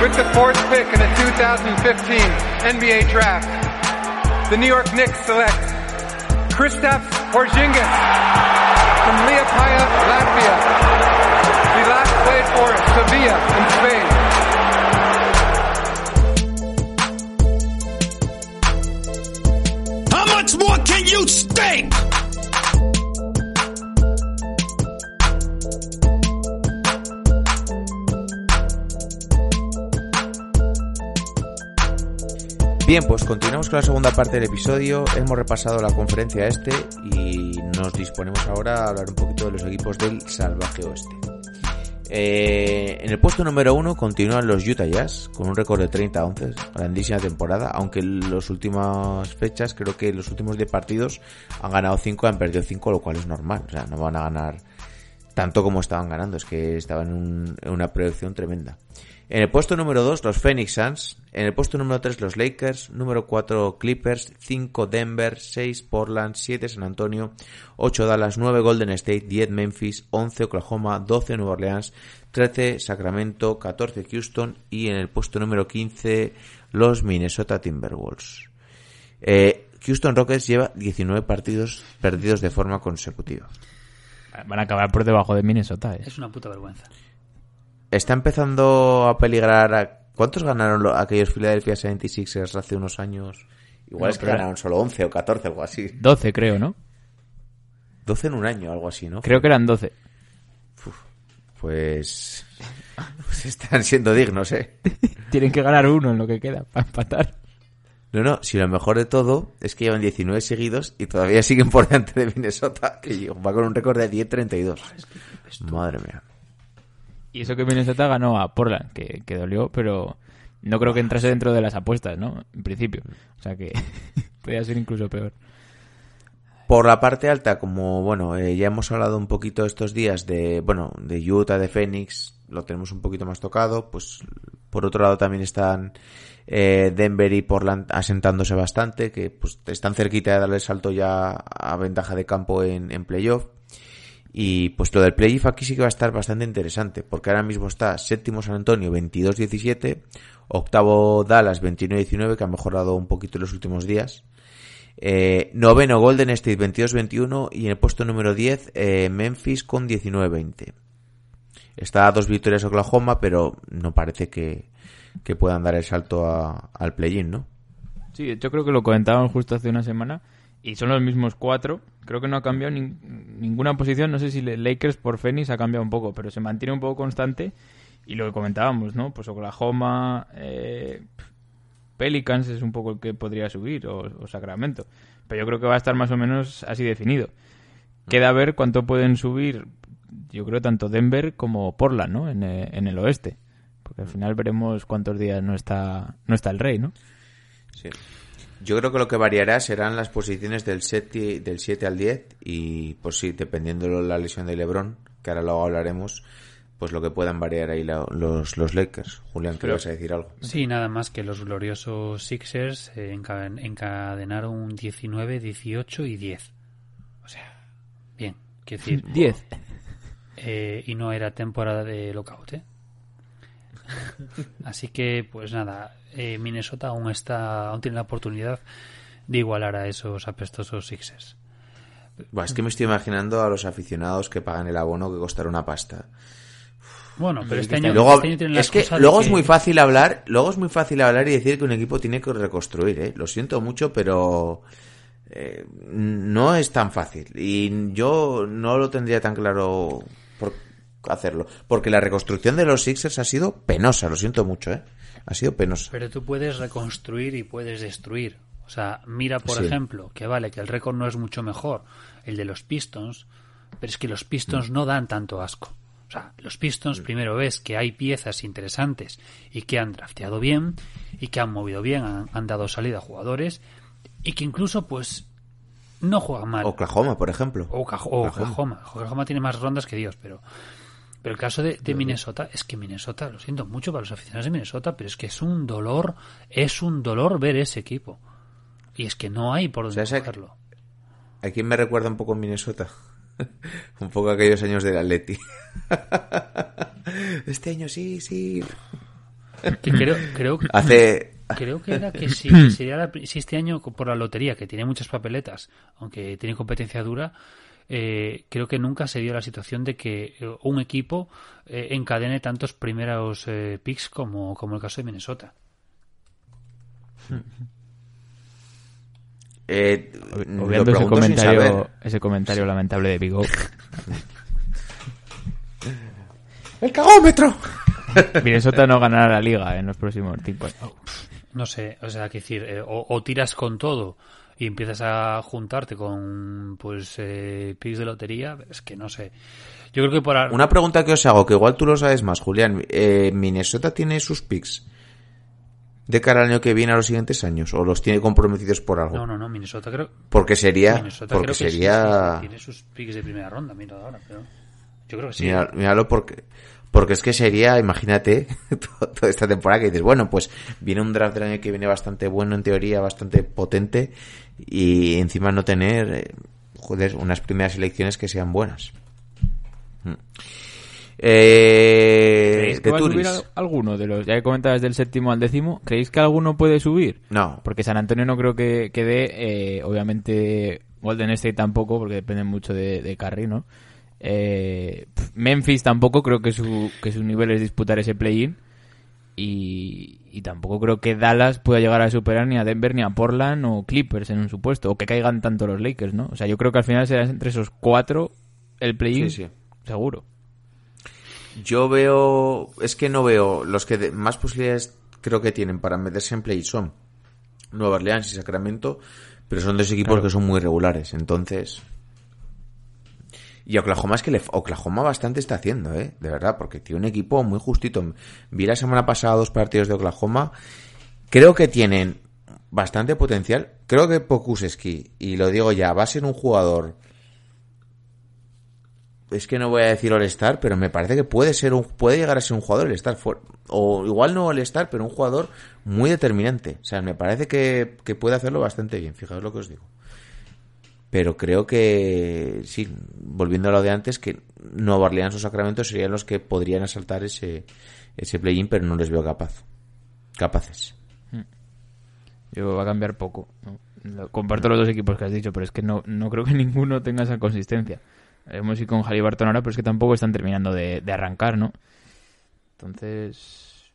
With the fourth pick in the 2015 NBA Draft, the New York Knicks select Kristaps Porzingis from Liepaja, Latvia. He last played for Sevilla in Spain.
Bien, pues continuamos con la segunda parte del episodio. Hemos repasado la conferencia este y nos disponemos ahora a hablar un poquito de los equipos del salvaje oeste. Eh, en el puesto número uno continúan los Utah Jazz con un récord de 30-11, grandísima temporada, aunque en las últimas fechas, creo que en los últimos 10 partidos han ganado 5, han perdido 5, lo cual es normal, o sea, no van a ganar tanto como estaban ganando, es que estaban en, un- en una proyección tremenda. En el puesto número 2, los Phoenix Suns. En el puesto número 3, los Lakers. Número 4, Clippers. 5, Denver. 6, Portland. 7, San Antonio. 8, Dallas. 9, Golden State. 10, Memphis. 11, Oklahoma. 12, Nueva Orleans. 13, Sacramento. 14, Houston. Y en el puesto número 15, los Minnesota Timberwolves. Eh, Houston Rockets lleva 19 partidos perdidos de forma consecutiva.
Van a acabar por debajo de Minnesota, ¿eh?
Es una puta vergüenza.
Está empezando a peligrar. A... ¿Cuántos ganaron lo- aquellos Philadelphia 76ers hace unos años? Igual
No,
es que ganaron solo 11 o 14, algo así.
12 creo, ¿no?
12 en un año, algo así, ¿no?
Creo que eran 12.
Pues. pues están siendo dignos, ¿eh? [laughs]
Tienen que ganar uno en lo que queda para empatar.
No, no, si lo mejor de todo es que llevan 19 seguidos y todavía siguen por delante de Minnesota, que va con un récord de 10-32. Madre mía.
Y eso que Minnesota ganó a Portland, que, que dolió, pero no creo que entrase dentro de las apuestas, ¿no? En principio. O sea que [laughs] podría ser incluso peor.
Por la parte alta, como bueno, eh, ya hemos hablado un poquito estos días de, bueno, de Utah, de Phoenix, lo tenemos un poquito más tocado, pues por otro lado también están eh, Denver y Portland asentándose bastante, que pues están cerquita de darle salto ya a ventaja de campo en, en playoff. Y pues lo del playoff aquí sí que va a estar bastante interesante, porque ahora mismo está séptimo San Antonio 22-17, octavo Dallas 29-19, que ha mejorado un poquito en los últimos días. Eh, noveno Golden State 22-21 y en el puesto número 10 eh, Memphis con 19-20. Está a dos victorias Oklahoma, pero no parece que, que puedan dar el salto al play-in, ¿no?
Sí, yo creo que lo comentaban justo hace una semana y son los mismos cuatro. Creo que no ha cambiado nin- ninguna posición. No sé si Lakers por Phoenix ha cambiado un poco, pero se mantiene un poco constante. Y lo que comentábamos, ¿no? Pues Oklahoma, eh, Pelicans es un poco el que podría subir, o, o Sacramento. Pero yo creo que va a estar más o menos así definido. Queda ver cuánto pueden subir, yo creo, tanto Denver como Portland, ¿no? En, eh, en el oeste. Porque al final veremos cuántos días no está, no está el rey, ¿no?
Sí. Yo creo que lo que variará serán las posiciones del 7, del 7 al 10 y, pues sí, dependiendo de la lesión de LeBron, que ahora luego hablaremos, pues lo que puedan variar ahí la- los, los Lakers. Julián,
Pero-
¿querías decir algo?
Sí, nada más que los gloriosos Sixers eh, enca- encadenaron 19, 18 y 10. O sea, bien, quiero decir. [laughs]
10.
eh, y no era temporada de lockout, ¿eh? Así que, pues nada, eh, Minnesota aún está, aún tiene la oportunidad de igualar a esos apestosos Sixers.
Buah, es que me estoy imaginando a los aficionados que pagan el abono que costará una pasta.
Bueno, pero este año,
luego,
este año tienen la
es que luego es
que-
muy fácil hablar, luego es muy fácil hablar y decir que un equipo tiene que reconstruir, ¿eh? Lo siento mucho, pero eh, no es tan fácil y yo no lo tendría tan claro hacerlo, porque la reconstrucción de los Sixers ha sido penosa, lo siento mucho, ¿eh? Ha sido penosa.
Pero tú puedes reconstruir y puedes destruir. O sea, mira, por
Sí.
ejemplo, que vale, que el récord no es mucho mejor, el de los Pistons, pero es que los
Mm.
Pistons no dan tanto asco. O sea, los Pistons primero ves que hay piezas interesantes y que han drafteado bien y que han movido bien, han, han dado salida a jugadores y que incluso, pues, no juegan mal.
Oklahoma, por ejemplo.
Oklahoma. Oklahoma. Oklahoma tiene más rondas que Dios, pero. Pero el caso de, de Minnesota es que Minnesota, lo siento mucho para los aficionados de Minnesota, pero es que es un dolor, es un dolor ver ese equipo. Y es que no hay por dónde
¿Sabes a-
cogerlo.
¿A quién me recuerda un poco Minnesota? [laughs] un poco aquellos años del Atleti. [laughs] este año sí, sí.
Que creo, creo, que- [laughs]
Hace
creo que era que si, sería la- si este año por la lotería, que tiene muchas papeletas, aunque tiene competencia dura, eh, creo que nunca se dio la situación de que eh, un equipo eh, encadene tantos primeros eh, picks como, como el caso de Minnesota. [laughs]
eh,
Obviando ese comentario,
saber.
ese comentario lamentable de Big. [laughs]
¡El cagómetro! [laughs]
Minnesota no ganará la liga en los próximos cinco años.
No sé, o sea, que decir, eh, o, o tiras con todo y empiezas a juntarte con, pues, eh, picks de lotería, es que no sé. Yo creo que por...
Una pregunta que os hago, que igual tú lo sabes más, Julián. Eh, ¿Minnesota tiene sus picks de cara al año que viene a los siguientes años? ¿O los tiene comprometidos por algo?
No, no, no, Minnesota creo...
Porque sería...
Minnesota
porque
creo que sí,
sería...
sí, tiene sus picks de primera ronda, mira ahora, pero... Yo creo que sí.
Mira- míralo porque... Porque es que sería, imagínate, [laughs] to- toda esta temporada que dices, bueno, pues viene un draft del año que viene bastante bueno, en teoría, bastante potente, y encima no tener, eh, joder, unas primeras elecciones que sean buenas. Mm. Eh,
¿Creéis que
de
va a subir alguno de los, ya que comentabas del séptimo al décimo, ¿creéis que alguno puede subir?
No,
Porque San Antonio no creo que, que dé, eh, obviamente Golden State tampoco, porque depende mucho de, de Curry, ¿no? Eh, Memphis tampoco creo que su, que su nivel es disputar ese play-in. Y, y tampoco creo que Dallas pueda llegar a superar ni a Denver, ni a Portland o Clippers en un supuesto. O que caigan tanto los Lakers, ¿no? O sea, yo creo que al final será entre esos cuatro el play-in,
Sí, sí.
seguro.
Yo veo, es que no veo los que de- más posibilidades creo que tienen para meterse en play son Nueva Orleans y Sacramento, pero son dos equipos
Claro.
que son muy regulares, entonces. Y Oklahoma es que le, Oklahoma bastante está haciendo, eh, de verdad, porque tiene un equipo muy justito. Vi la semana pasada dos partidos de Oklahoma, creo que tienen bastante potencial. Creo que Pokuseski, y lo digo ya, va a ser un jugador es que no voy a decir All-Star, pero me parece que puede ser un, puede llegar a ser un jugador All-Star. O igual no All-Star, pero un jugador muy determinante. O sea, me parece que, que puede hacerlo bastante bien, fijaos lo que os digo. Pero creo que, sí, volviendo a lo de antes, que Nueva Orleans o Sacramento serían los que podrían asaltar ese, ese play-in, pero no les veo capaz. Capaces.
Yo va a cambiar poco. Comparto los dos equipos que has dicho, pero es que no, no creo que [laughs] ninguno tenga esa consistencia. Hemos ido con Halliburton ahora, pero es que tampoco están terminando de, de arrancar, ¿no? Entonces,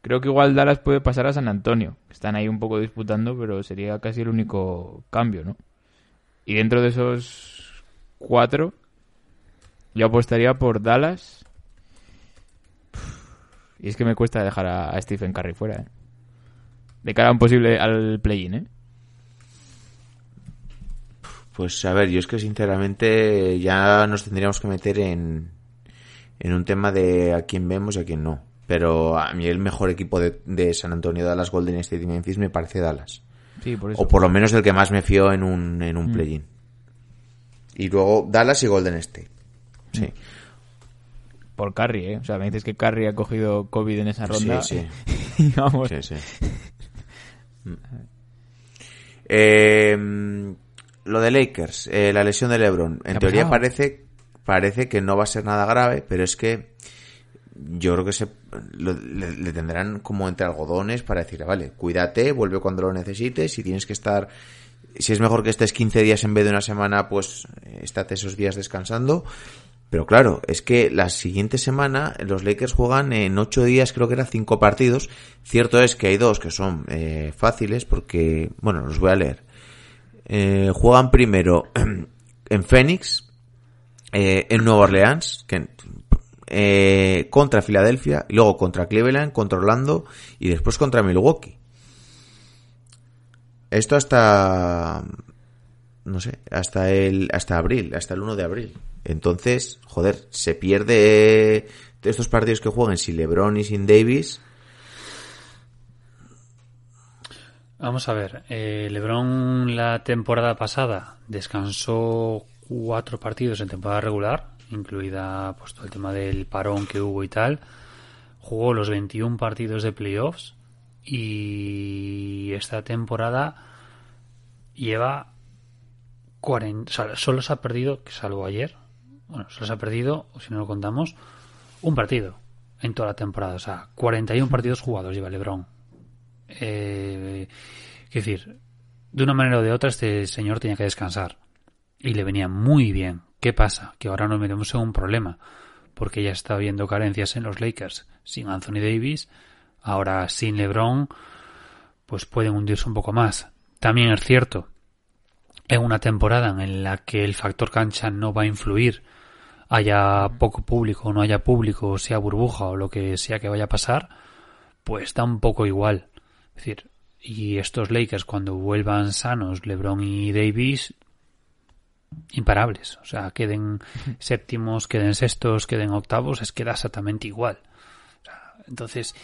creo que igual Dallas puede pasar a San Antonio. Están ahí un poco disputando, pero sería casi el único cambio, ¿no? Y dentro de esos cuatro, yo apostaría por Dallas. Y es que me cuesta dejar a, Stephen Curry fuera, ¿eh? De cara a un posible al play-in, ¿eh?
Pues a ver, yo es que sinceramente ya nos tendríamos que meter en, en un tema de a quién vemos y a quién no. Pero a mí el mejor equipo de, de San Antonio, Dallas, Golden State y Memphis me parece Dallas.
Sí, por eso.
O por lo menos el que más me fío en un, en un play-in. Y luego Dallas y Golden State. Sí.
Por Curry, ¿eh? O sea, me dices que Curry ha cogido COVID en esa ronda.
Sí, [laughs]
y vamos.
Sí, sí. [laughs] Mm. Eh, lo de Lakers, eh, la lesión de LeBron. En teoría
pasado?
parece, parece que no va a ser nada grave, pero es que yo creo que se lo- le, tendrán como entre algodones para decir, vale, cuídate, vuelve cuando lo necesites, si tienes que estar, si es mejor que estés 15 días en vez de una semana, pues eh, estate esos días descansando. Pero claro, es que la siguiente semana los Lakers juegan en ocho días, creo que eran cinco partidos. Cierto es que hay dos que son eh, fáciles porque, bueno, los voy a leer. Eh, juegan primero [clears throat] en Phoenix, eh, en Nueva Orleans, que, eh, contra Filadelfia, luego contra Cleveland, contra Orlando y después contra Milwaukee. Esto hasta no sé, hasta el hasta abril, hasta el 1 de abril. Entonces, joder, se pierde de estos partidos que jueguen sin LeBron y sin Davis.
Vamos a ver, eh, LeBron la temporada pasada descansó cuatro partidos en temporada regular, incluida pues todo el tema del parón que hubo y tal. Jugó los 21 partidos de playoffs y esta temporada lleva 40, o sea, solo se ha perdido, salvo ayer, bueno, solo se ha perdido, si no lo contamos, un partido en toda la temporada, o sea, 41 partidos jugados lleva LeBron. Eh, decir, de una manera o de otra este señor tenía que descansar y le venía muy bien. ¿Qué pasa? Que ahora nos metemos en un problema porque ya está habiendo carencias en los Lakers sin Anthony Davis, ahora sin LeBron, pues pueden hundirse un poco más. También es cierto, en una temporada en la que el factor cancha no va a influir, haya poco público o no haya público, sea burbuja o lo que sea que vaya a pasar, pues da un poco igual. Es decir, y estos Lakers cuando vuelvan sanos, LeBron y Davis, imparables. O sea, queden séptimos, queden sextos, queden octavos, es que da exactamente igual. O sea, entonces,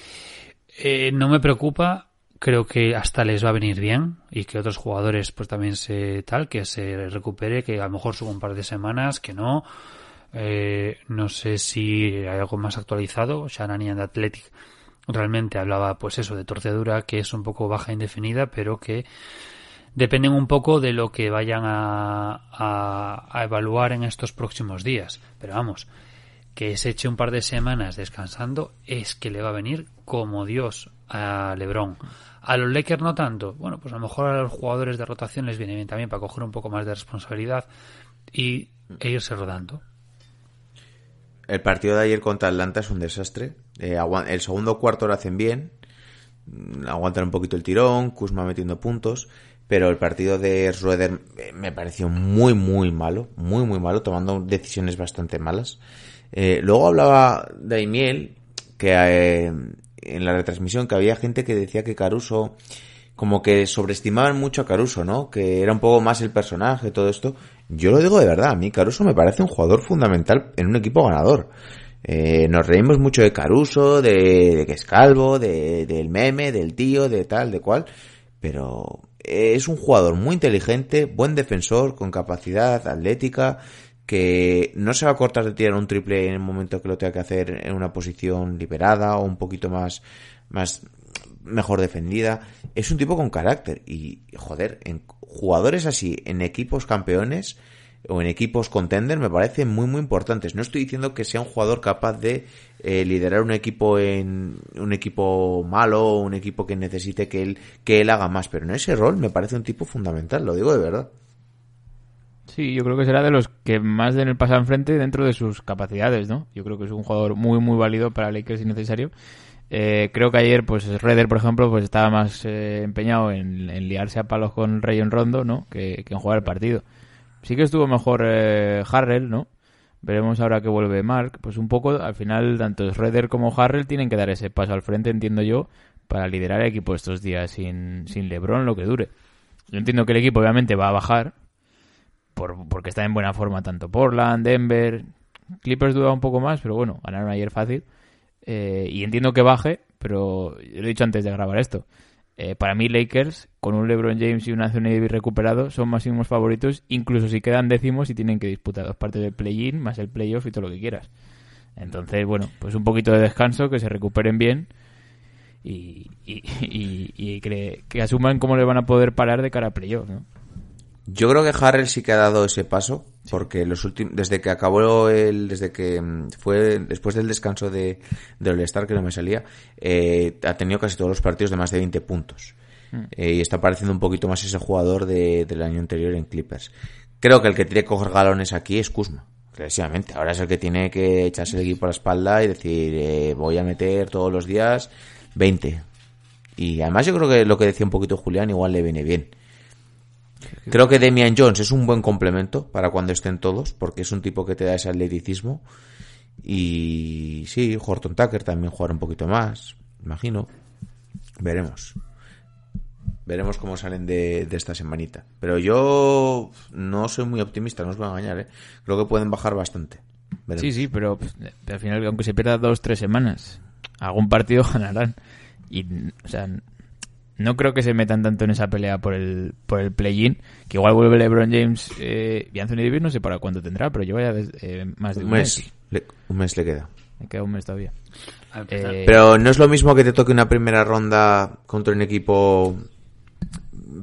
eh, no me preocupa. Creo que hasta les va a venir bien y que otros jugadores pues también se tal, que se recupere, que a lo mejor suba un par de semanas, que no. Eh, no sé si hay algo más actualizado. Shananian de Athletic realmente hablaba pues eso de torcedura que es un poco baja e indefinida, pero que dependen un poco de lo que vayan a, a, evaluar en estos próximos días. Pero vamos, que se eche un par de semanas descansando es que le va a venir como Dios a LeBron. A los Lakers no tanto. Bueno, pues a lo mejor a los jugadores de rotación les viene bien también para coger un poco más de responsabilidad y, e irse rodando.
El partido de ayer contra Atlanta es un desastre. Eh, el segundo cuarto lo hacen bien. Mm, Aguantan un poquito el tirón, Kuzma metiendo puntos. Pero el partido de Schroeder eh, me pareció muy, muy malo. Muy, muy malo, tomando decisiones bastante malas. Eh, luego hablaba Daimiel que eh, en la retransmisión que había gente que decía que Caruso como que sobreestimaban mucho a Caruso, ¿no? Que era un poco más el personaje, todo esto. Yo lo digo de verdad, a mí Caruso me parece un jugador fundamental en un equipo ganador. Eh, nos reímos mucho de Caruso, de, de que es calvo, de, del meme, del tío, de tal, de cual. Pero es un jugador muy inteligente, buen defensor, con capacidad atlética, que no se va a cortar de tirar un triple en el momento que lo tenga que hacer en una posición liberada o un poquito más, más mejor defendida. Es un tipo con carácter y, joder, en jugadores así, en equipos campeones o en equipos contender me parecen muy muy importantes. No estoy diciendo que sea un jugador capaz de eh, liderar un equipo en un equipo malo un equipo que necesite que él que él haga más, pero en ese rol me parece un tipo fundamental, lo digo de verdad.
Sí, yo creo que será de los que más den el paso enfrente dentro de sus capacidades, ¿no? Yo creo que es un jugador muy, muy válido para Lakers si necesario. Eh, creo que ayer, pues, Redder, por ejemplo, pues estaba más eh, empeñado en, en liarse a palos con Rayon Rondo, ¿no? Que en jugar el partido. Sí que estuvo mejor eh, Harrell, ¿no? Veremos ahora que vuelve Mark. Pues un poco, al final, tanto Schroeder como Harrell tienen que dar ese paso al frente, entiendo yo, para liderar el equipo estos días sin, sin LeBron, lo que dure. Yo entiendo que el equipo obviamente va a bajar, por, porque está en buena forma tanto Portland, Denver. Clippers duda un poco más, pero bueno, ganaron ayer fácil. Eh, y entiendo que baje, pero lo he dicho antes de grabar esto. Eh, para mí, Lakers, con un LeBron James y un Anthony Davis recuperado, son máximos favoritos, incluso si quedan décimos y tienen que disputar dos partes del play-in, más el playoff y todo lo que quieras. Entonces, bueno, pues un poquito de descanso, que se recuperen bien y, y, [laughs] y- que, que asuman cómo le van a poder parar de cara a playoff, ¿no?
Yo creo que Harrell sí que ha dado ese paso, porque los últimos, desde que acabó el, desde que mm, fue, después del descanso de, de All-Star, que no me salía, eh, ha tenido casi todos los partidos de más de 20 puntos. Eh, y está pareciendo un poquito más ese jugador de- del año anterior en Clippers. Creo que el que tiene que coger galones aquí es Kuzma, clarísimamente. Ahora es el que tiene que echarse el equipo a la espalda y decir, eh, voy a meter todos los días 20. Y además yo creo que lo que decía un poquito Julián igual le viene bien. Creo que Demian Jones es un buen complemento para cuando estén todos, porque es un tipo que te da ese atleticismo. Y sí, Horton Tucker también jugará un poquito más, imagino. Veremos. Veremos cómo salen de, de esta semanita. Pero yo no soy muy optimista, no os voy a engañar, ¿eh? Creo que pueden bajar bastante.
Sí, sí, pero pues, al final, aunque se pierda dos, tres semanas, algún partido [laughs] ganarán. Y, o sea, no creo que se metan tanto en esa pelea por el, por el play-in, que igual vuelve LeBron James eh, y Anthony Davis, no sé para cuánto tendrá, pero lleva ya eh, más de
Un mes. Le- un mes le queda.
Me queda un mes todavía. Eh,
Pero no es lo mismo que te toque una primera ronda contra un equipo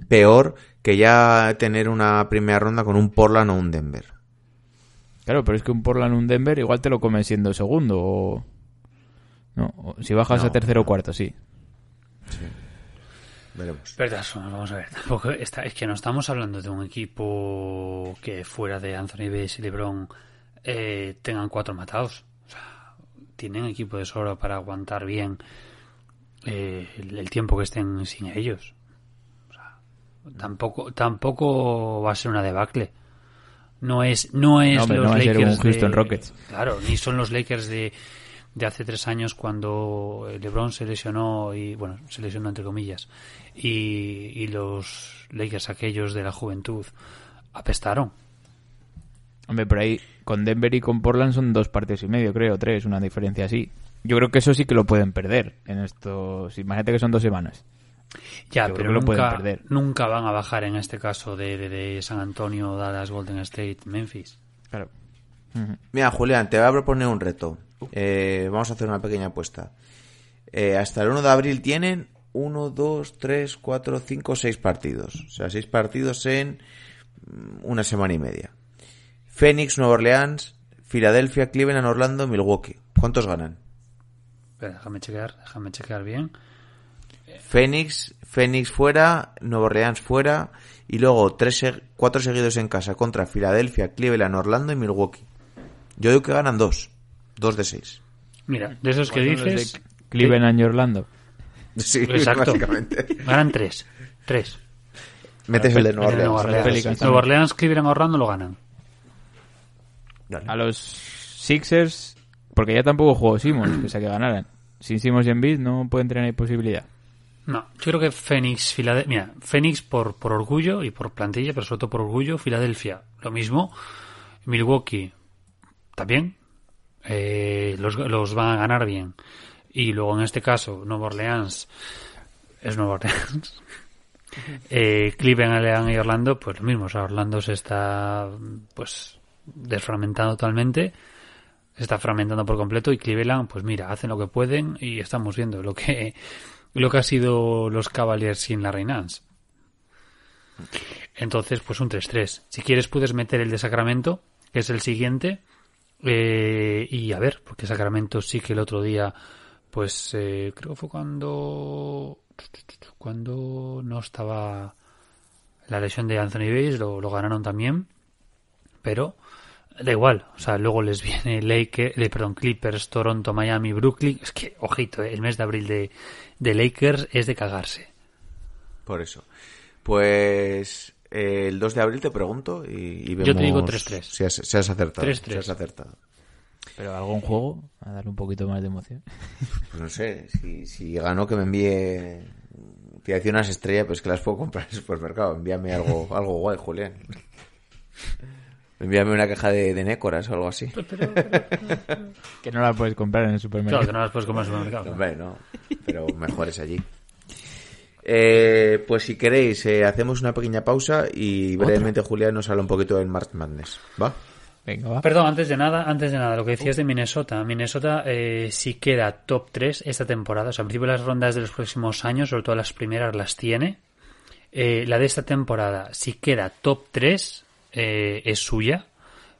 peor que ya tener una primera ronda con un Portland o un Denver.
Claro, pero es que un Portland un Denver igual te lo comes siendo segundo o... No, o si bajas
No.
a tercero o cuarto, sí.
Veremos.
Verdad, vamos a ver. Tampoco está, es que no estamos hablando de un equipo que fuera de Anthony Davis y LeBron eh, tengan cuatro matados. O sea, tienen equipo de sobra para aguantar bien eh, el, el tiempo que estén sin ellos. O sea, tampoco, tampoco va a ser una debacle. No es, no es
No,
los
no va a ser
Lakers
un Houston
de-
Rockets.
Claro, ni son los Lakers de, de hace tres años cuando LeBron se lesionó y bueno, se lesionó entre comillas y, y los Lakers aquellos de la juventud apestaron.
Hombre, por ahí con Denver y con Portland son dos partidos y medio, creo, tres, una diferencia así. Yo creo que eso sí que lo pueden perder en esto. si- Imagínate que son dos semanas.
Ya,
Yo
pero
que lo pueden
nunca,
perder.
nunca van a bajar en este caso de, de, de San Antonio, Dallas, Golden State, Memphis.
Claro.
Mira, Julián, te voy a proponer un reto. Eh, vamos a hacer una pequeña apuesta. Eh, hasta el 1 de abril tienen 1, 2, 3, 4, 5, 6 partidos. O sea, 6 partidos en mm, una semana y media. Phoenix, Nueva Orleans, Filadelfia, Cleveland, Orlando, Milwaukee. ¿Cuántos ganan?
Espera, déjame chequear, déjame chequear bien.
Phoenix, Phoenix fuera, Nueva Orleans fuera y luego tres, cuatro seguidos en casa contra Filadelfia, Cleveland, Orlando y Milwaukee. Yo digo que ganan dos. Dos de seis.
Mira, de esos que
¿Cuáles son los
dices,
de Cleveland y Orlando.
Sí, [laughs]
Exacto.
básicamente.
ganan tres. Tres.
Metes el de Nueva Orleans.
Nueva. Orleans, Cleveland, Orlando lo ganan.
A los Sixers, porque ya tampoco jugó Simmons, que sea que ganaran. Sin Simmons y Embiid no pueden tener posibilidad.
No, yo creo que Phoenix, Filadelfia, mira, Phoenix por, por orgullo y por plantilla, pero sobre todo por orgullo, Filadelfia, lo mismo, Milwaukee, también, eh, los, van a ganar bien. Y luego en este caso, Nueva Orleans, es Nueva Orleans. [laughs] eh, Cleveland y Orlando, pues lo mismo, o sea, Orlando se está, pues, desfragmentando totalmente, se está fragmentando por completo y Cleveland, pues mira, hacen lo que pueden y estamos viendo lo que lo que ha sido los Cavaliers sin la Nance. Entonces, pues un 3-3. Si quieres puedes meter el de Sacramento, que es el siguiente, eh, y a ver, porque Sacramento sí que el otro día, pues eh, creo que fue cuando cuando no estaba la lesión de Anthony lo, lo ganaron también, pero da igual, o sea, luego les viene Lakers, eh, perdón, Clippers, Toronto, Miami, Brooklyn, es que, ojito, eh, el mes de abril de, de Lakers es de cagarse.
Por eso. Pues eh, el 2 de abril te pregunto y, y vemos
Yo te digo 3-3.
Si has, si has acertado.
3-3.
Si has acertado.
Pero algún juego a darle un poquito más de emoción.
Pues [laughs] no sé, si, si ganó que me envíe... Te decía unas estrellas, pues que las puedo comprar en el supermercado. Envíame algo, [laughs] algo guay, Julián. Envíame una caja de, de nécoras o algo así. [laughs]
Que no la puedes comprar en el supermercado.
Claro, que no las puedes comer en el supermercado.
Hombre, no. Pero mejor es allí. Eh, pues si queréis, eh, hacemos una pequeña pausa y brevemente Julián nos habla un poquito del March Madness. ¿Va?
Venga, va.
Perdón, antes de nada, antes de nada, lo que decías de Minnesota. Minnesota eh, si queda top 3 esta temporada. O sea, al principio las rondas de los próximos años, sobre todo las primeras, las tiene. Eh, la de esta temporada, si queda top 3, eh, es suya.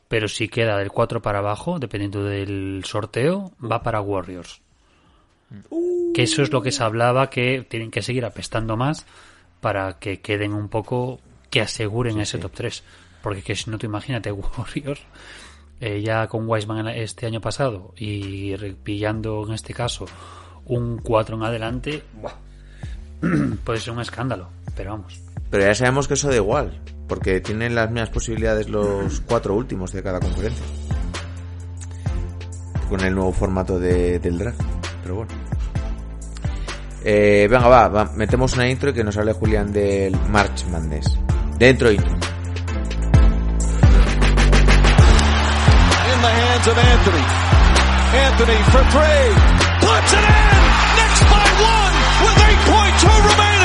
Pero si queda del 4 para abajo, dependiendo del sorteo, va para Warriors. Que eso es lo que se hablaba, que tienen que seguir apestando más para que queden un poco, que aseguren ese top 3. Porque que si no, te imagínate, [laughs] Warriors, eh, ya con Wiseman este año pasado y pillando en este caso un 4 en adelante, ¡buah! [clears throat] puede ser un escándalo. Pero vamos,
Pero ya sabemos que eso da igual, porque tienen las mismas posibilidades los [clears throat] cuatro últimos de cada conferencia. Con el nuevo formato de- del draft. Pero bueno. Eh, venga, va, va, metemos una intro y que nos hable Julián del March Madness. Dentro intro.
in the hands of Anthony. Anthony for three. Puts it in. Knicks by one with 8.2 remaining.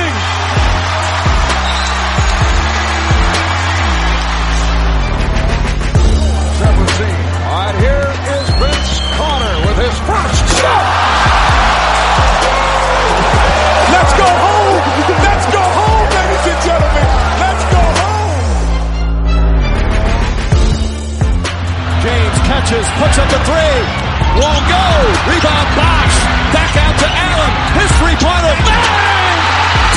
Catches, puts up the three. Won't go. Rebound Bosch. Back out to Allen. His three-pointer. Bang!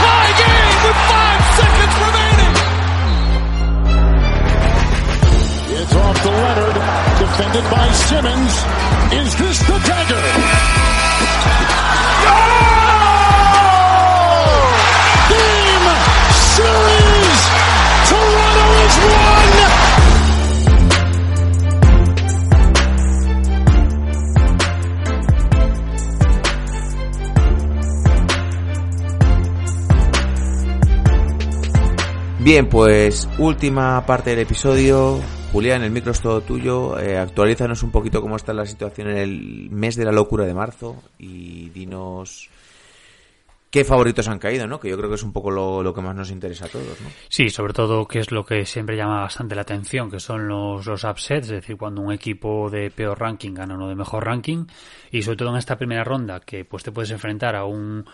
Tie game with five seconds remaining.
It's off to Leonard, defended by Simmons. Is this the dagger? Game
Bien, pues última parte del episodio. Julián, el micro es todo tuyo. Eh, actualízanos un poquito cómo está la situación en el mes de la locura de marzo y dinos qué favoritos han caído, ¿no? Que yo creo que es un poco lo, lo que más nos interesa a todos, ¿no?
Sí, sobre todo que es lo que siempre llama bastante la atención, que son los, los upsets, es decir, cuando un equipo de peor ranking gana uno de mejor ranking, y sobre todo en esta primera ronda, que pues te puedes enfrentar a un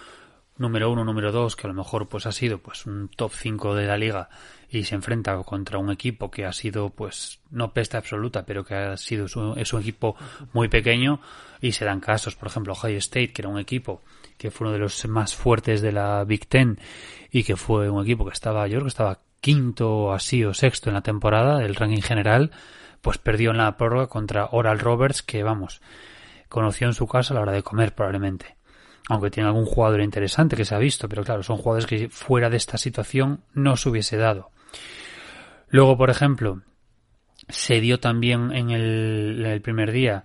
número uno, número dos, que a lo mejor pues ha sido pues un top 5 de la liga y se enfrenta contra un equipo que ha sido pues no peste absoluta, pero que ha sido su- es un equipo muy pequeño y se dan casos, por ejemplo, Ohio State, que era un equipo que fue uno de los más fuertes de la Big Ten y que fue un equipo que estaba, yo creo que estaba quinto así o sexto en la temporada del ranking general, pues perdió en la prórroga contra Oral Roberts, que vamos, conoció en su casa a la hora de comer probablemente. Aunque tiene algún jugador interesante que se ha visto, pero claro, son jugadores que fuera de esta situación no se hubiese dado. Luego, por ejemplo, se dio también en el, primer día,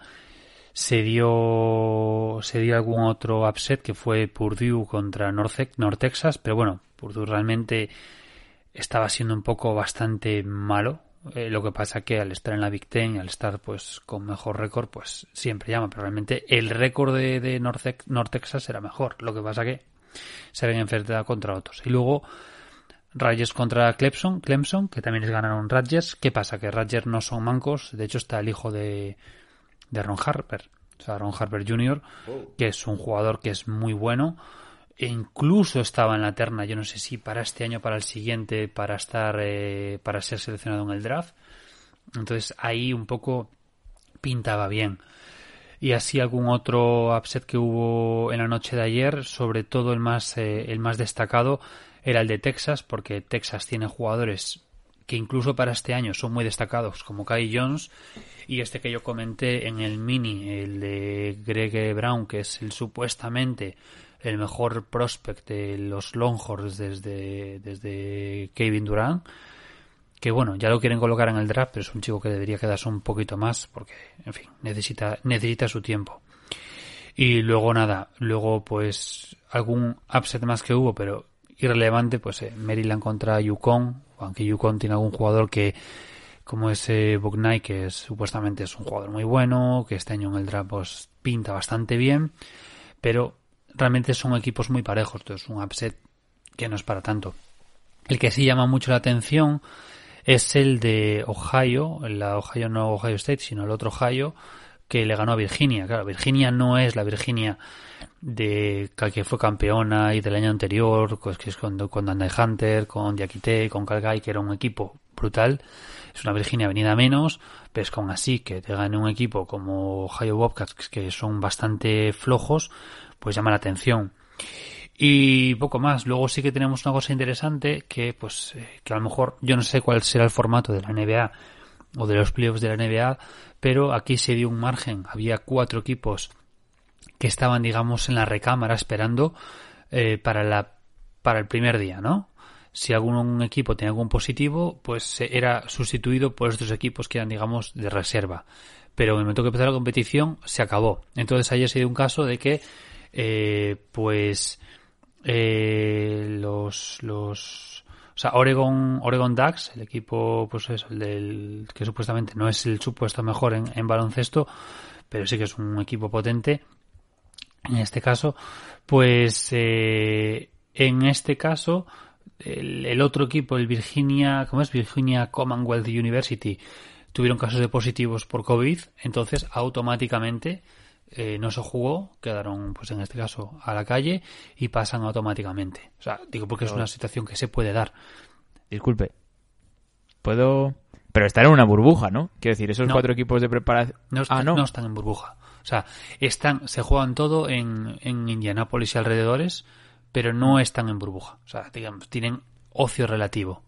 se dio, se dio algún otro upset que fue Purdue contra North, North Texas, pero bueno, Purdue realmente estaba siendo un poco bastante malo. Eh, lo que pasa que al estar en la Big Ten, al estar pues con mejor récord, pues siempre llama. Pero realmente el récord de, de North, Tex- North Texas era mejor. Lo que pasa que se habían enfrentado contra otros. Y luego Rangers contra Clemson, Clemson, que también les ganaron Rangers. ¿Qué pasa? Que Rangers no son mancos. De hecho está el hijo de, de Ron Harper. O sea, Ron Harper Jr., que es un jugador que es muy bueno. E incluso estaba en la terna, yo no sé si para este año, para el siguiente, para estar, eh, para ser seleccionado en el draft. Entonces ahí un poco pintaba bien. Y así algún otro upset que hubo en la noche de ayer, sobre todo el más, eh, el más destacado era el de Texas, porque Texas tiene jugadores que incluso para este año son muy destacados, como Kai Jones y este que yo comenté en el mini, el de Greg Brown, que es el supuestamente el mejor prospect de los Longhorns desde, desde Kevin Durant. que bueno, ya lo quieren colocar en el draft, pero es un chico que debería quedarse un poquito más porque, en fin, necesita, necesita su tiempo. Y luego nada, luego pues algún upset más que hubo, pero irrelevante, pues eh, Maryland contra Yukon, aunque Yukon tiene algún jugador que, como ese Bucknight, que es, supuestamente es un jugador muy bueno, que este año en el draft pues, pinta bastante bien, pero realmente son equipos muy parejos, entonces un upset que no es para tanto. El que sí llama mucho la atención es el de Ohio, la Ohio no Ohio State, sino el otro Ohio, que le ganó a Virginia. Claro, Virginia no es la Virginia de que fue campeona y del año anterior, pues que es con, con Dandai Hunter, con Diakite, con Calgary, que era un equipo brutal. Es una Virginia venida menos, pero es con así que te gane un equipo como Ohio Bobcats, que son bastante flojos, pues llama la atención. Y poco más. Luego sí que tenemos una cosa interesante que, pues, eh, que a lo mejor yo no sé cuál será el formato de la NBA o de los playoffs de la NBA, pero aquí se dio un margen. Había cuatro equipos que estaban, digamos, en la recámara esperando eh, para la para el primer día, ¿no? Si algún equipo tenía algún positivo, pues era sustituido por estos equipos que eran, digamos, de reserva. Pero en el momento que empezó la competición, se acabó. Entonces ayer se dio un caso de que, eh, pues, eh, los, los, o sea, Oregon, Oregon Ducks, el equipo, pues es el del, que supuestamente no es el supuesto mejor en, en baloncesto, pero sí que es un equipo potente. En este caso, pues, eh, en este caso, el, el, otro equipo, el Virginia, ¿cómo es? Virginia Commonwealth University, tuvieron casos de positivos por COVID, entonces automáticamente eh, no se jugó, quedaron, pues en este caso, a la calle y pasan automáticamente. O sea, digo porque es una situación que se puede dar.
Disculpe. Puedo. Pero están en una burbuja, ¿no? Quiero decir, esos
No.
cuatro equipos de preparación.
No, están,
ah, no.
no están en burbuja. O sea, están, se juegan todo en, en Indianápolis y alrededores, pero no están en burbuja. O sea, digamos, tienen ocio relativo.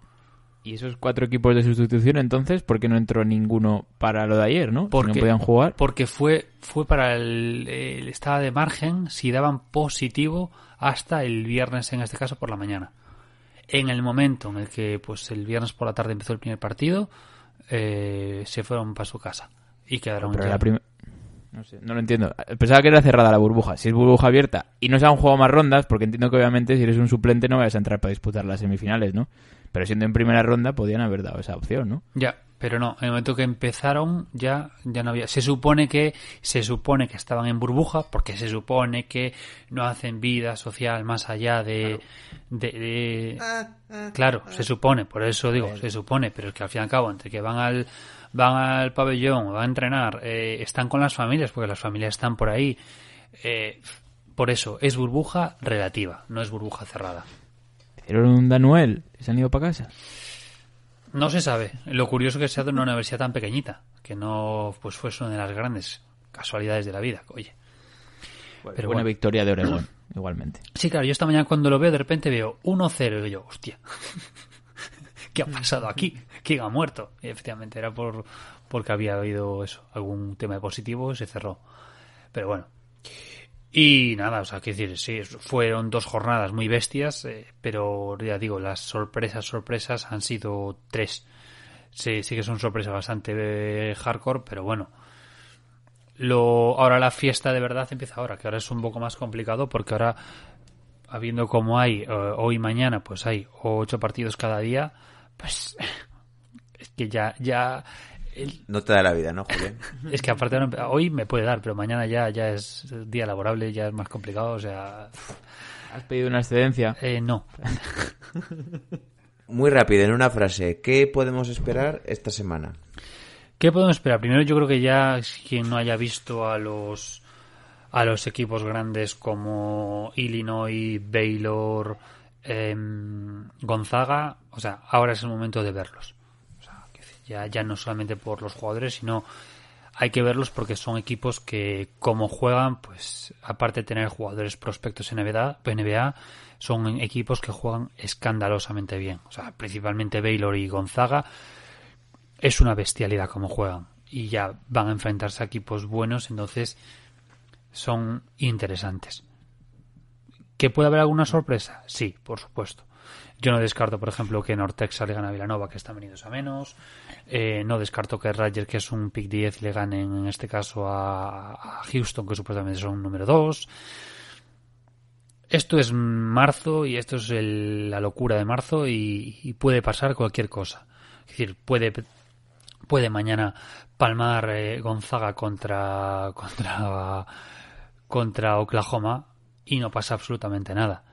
Y esos cuatro equipos de sustitución, entonces, ¿por qué no entró ninguno para lo de ayer, no? Si
Porque,
no podían jugar.
Porque fue, fue para el, el estado de margen si daban positivo hasta el viernes, en este caso, por la mañana. En el momento en el que, pues, el viernes por la tarde empezó el primer partido, eh, se fueron para su casa y quedaron
Pero la prim- No sé, no lo entiendo. Pensaba que era cerrada la burbuja. Si es burbuja abierta y no se han jugado más rondas, porque entiendo que obviamente si eres un suplente no vayas a entrar para disputar las semifinales, ¿no? Pero siendo en primera ronda podían haber dado esa opción, ¿no?
Ya, pero no, en el momento que empezaron ya, ya no había. Se supone que, se supone que estaban en burbuja, porque se supone que no hacen vida social más allá de, de, de- claro, se supone, por eso digo, se supone, pero es que al fin y al cabo, entre que van al, van al pabellón, van a entrenar, eh, están con las familias, porque las familias están por ahí, eh, por eso, es burbuja relativa, no es burbuja cerrada.
Hicieron un Danuel se han ido para casa.
No se sabe. Lo curioso es que sea de una universidad tan pequeñita, que no pues fuese una de las grandes casualidades de la vida. Oye. Pero
Buena
bueno.
victoria de Oregón, igualmente.
Sí, claro, yo esta mañana cuando lo veo de repente veo 1-0 y yo, hostia, ¿qué ha pasado aquí? ¿Quién ha muerto? Y efectivamente era por porque había habido eso, algún tema de positivo y se cerró. Pero bueno. Y nada, o sea, quiero decir, sí, fueron dos jornadas muy bestias, eh, pero ya digo, las sorpresas, sorpresas han sido tres. Sí, sí que son sorpresas bastante eh, hardcore, pero bueno. Lo, ahora la fiesta de verdad empieza ahora, que ahora es un poco más complicado porque ahora, habiendo como hay eh, hoy y mañana, pues hay ocho partidos cada día, pues [laughs] es que ya, ya, el-
No te da la vida, ¿no, Julián? [laughs]
es que aparte ahora- hoy me puede dar, pero mañana ya, ya es día laborable, ya es más complicado, o sea,
¿Has pedido una excedencia?
eh, no. [laughs]
Muy rápido, en una frase. ¿Qué podemos esperar esta semana?
¿Qué podemos esperar? Primero yo creo que ya quien no haya visto a los a los equipos grandes como Illinois, Baylor, em, Gonzaga, o sea, ahora es el momento de verlos. O sea, ya, ya no solamente por los jugadores, sino hay que verlos porque son equipos que como juegan, pues aparte de tener jugadores prospectos en NBA, NBA son equipos que juegan escandalosamente bien. O sea, principalmente Baylor y Gonzaga es una bestialidad como juegan y ya van a enfrentarse a equipos buenos, entonces son interesantes. ¿Que puede haber alguna sorpresa? Sí, por supuesto. Yo no descarto, por ejemplo, que Nortex le gane a Villanova, que están venidos a menos. Eh, no descarto que Ryder, que es un pick 10, le ganen en este caso a, Houston, que supuestamente son número 2. Esto es marzo y esto es la locura de marzo y, y puede pasar cualquier cosa. Es decir, puede, puede mañana palmar eh, Gonzaga contra, [laughs] contra, contra Oklahoma y no pasa absolutamente nada.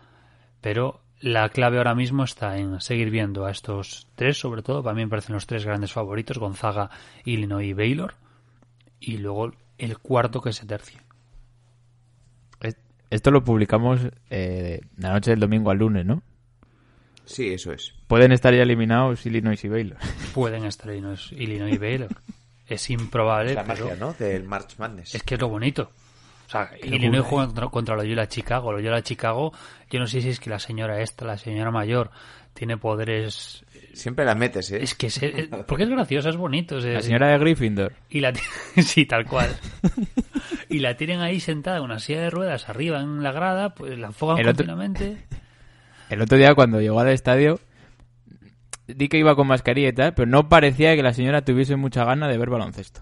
Pero la clave ahora mismo está en seguir viendo a estos tres, sobre todo. Para mí me parecen los tres grandes favoritos, Gonzaga, Illinois y Baylor. Y luego el cuarto que se tercio.
Es- Esto lo publicamos eh, la noche del domingo al lunes, ¿no?
Sí, eso es.
Pueden estar ya eliminados Illinois y Baylor. [laughs]
Pueden estar Illinois, Illinois y Baylor. Es improbable,
la
pero
magia, ¿no? Del March Madness.
es que es lo bonito. O sea, Illinois juega contra, contra Loyola Chicago. Loyola Chicago, yo no sé si es que la señora esta, la señora mayor, tiene poderes...
Siempre la metes, ¿eh?
Es que es, es- porque es graciosa, es bonito. es-
La señora de Gryffindor.
Y la [laughs] sí, tal cual. y la tienen ahí sentada en una silla de ruedas arriba en la grada, pues la enfocan
El otro-
continuamente. [laughs]
El otro día cuando llegó al estadio di que iba con mascarilla y tal, pero no parecía que la señora tuviese mucha gana de ver baloncesto.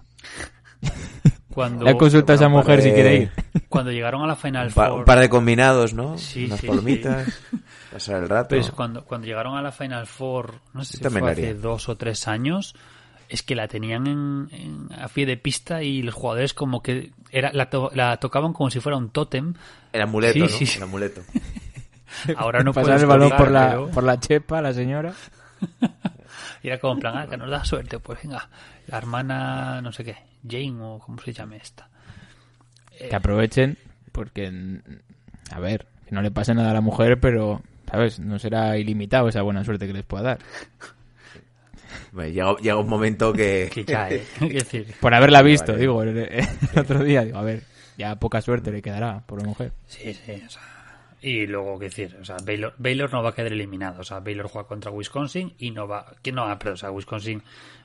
[laughs]
Cuando,
Le consulta a esa mujer si
vale.
quiere ir. [laughs]
cuando llegaron a la Final Four...
un par de combinados, ¿no?
Sí,
Unas
sí,
palomitas. [laughs] Pasar el rato.
Pues cuando, cuando llegaron a la Final Four, no sé si fue hace dos o tres años, es que la tenían en, en- a pie de pista y los jugadores como que era la, to- la tocaban como si fuera un tótem.
El amuleto,
Sí,
¿no?
sí, sí.
El amuleto. [laughs]
Ahora no
Pasar el balón por la,
pero-
por la chepa, la señora.
Y era como en plan, ah, que nos da suerte, pues venga, la hermana, no sé qué, Jane o como se llame esta.
Que aprovechen, porque, a ver, que no le pase nada a la mujer, pero, ¿sabes? No será ilimitado esa buena suerte que les pueda dar.
Bueno, llega, llega un momento que... [laughs]
Que ya, eh. [laughs] Decir,
Por haberla visto,
Vale.
digo, el, el otro día, digo, a ver, ya poca suerte le quedará por la mujer.
sí, sí, o sea. Y luego, qué decir, o sea, Baylor, Baylor no va a quedar eliminado. O sea, Baylor juega contra Wisconsin y no va. Que no, ah, perdón, o sea, Wisconsin.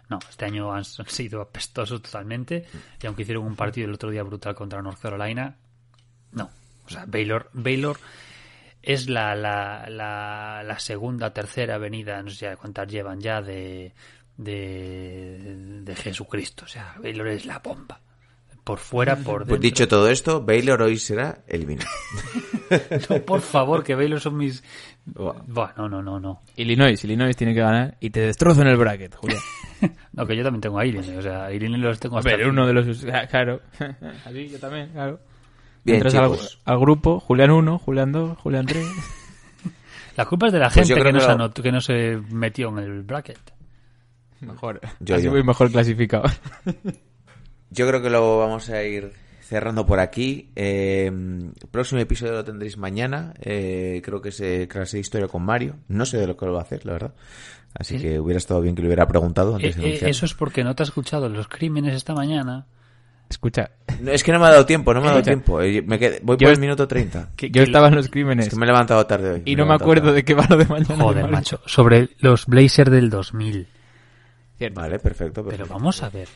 No, este año han sido apestosos totalmente. Y aunque hicieron un partido el otro día brutal contra North Carolina, no. O sea, Baylor, Baylor es la, la, la, la segunda, tercera avenida, no sé cuántas llevan ya, de, de, de Jesucristo. O sea, Baylor es la bomba. Por fuera, por dentro.
Pues dicho todo esto, Baylor hoy será eliminado. [laughs]
No, por favor, que Baylor son mis... Buah, no, no, no, no.
Illinois, Illinois tiene que ganar y te destrozo en el bracket, Julián. [laughs]
No, que yo también tengo a Illinois, o sea, a Illinois los tengo hasta...
Pero uno de los... Claro, [laughs] así yo también, claro.
Bien,
Entras al, al grupo, Julián 1, Julián 2, Julián 3.
La culpa es de la
Pues
gente que, no se
lo-
que no se metió en el bracket.
Mejor.
Yo,
así
yo.
voy mejor clasificado.
Yo creo que lo vamos a ir cerrando por aquí. Eh, el próximo episodio lo tendréis mañana. Eh, creo que es eh, clase de historia con Mario. No sé de lo que lo va a hacer, la verdad. Así
Eh,
que hubiera estado bien que lo hubiera preguntado antes de
Eh, eh, eso es porque no te has escuchado los crímenes esta mañana.
Escucha,
No, es que no me ha dado tiempo, no me ha dado
Escucha.
tiempo. Eh, me quedé- voy
Yo
por el minuto 30.
Que-
yo estaba en los crímenes
Es que me he levantado tarde hoy.
y no me acuerdo
tarde.
de qué va lo de mañana.
Joder, macho. Sobre los Blazers del 2000.
Cierto.
Vale, perfecto.
Pero vamos a ver.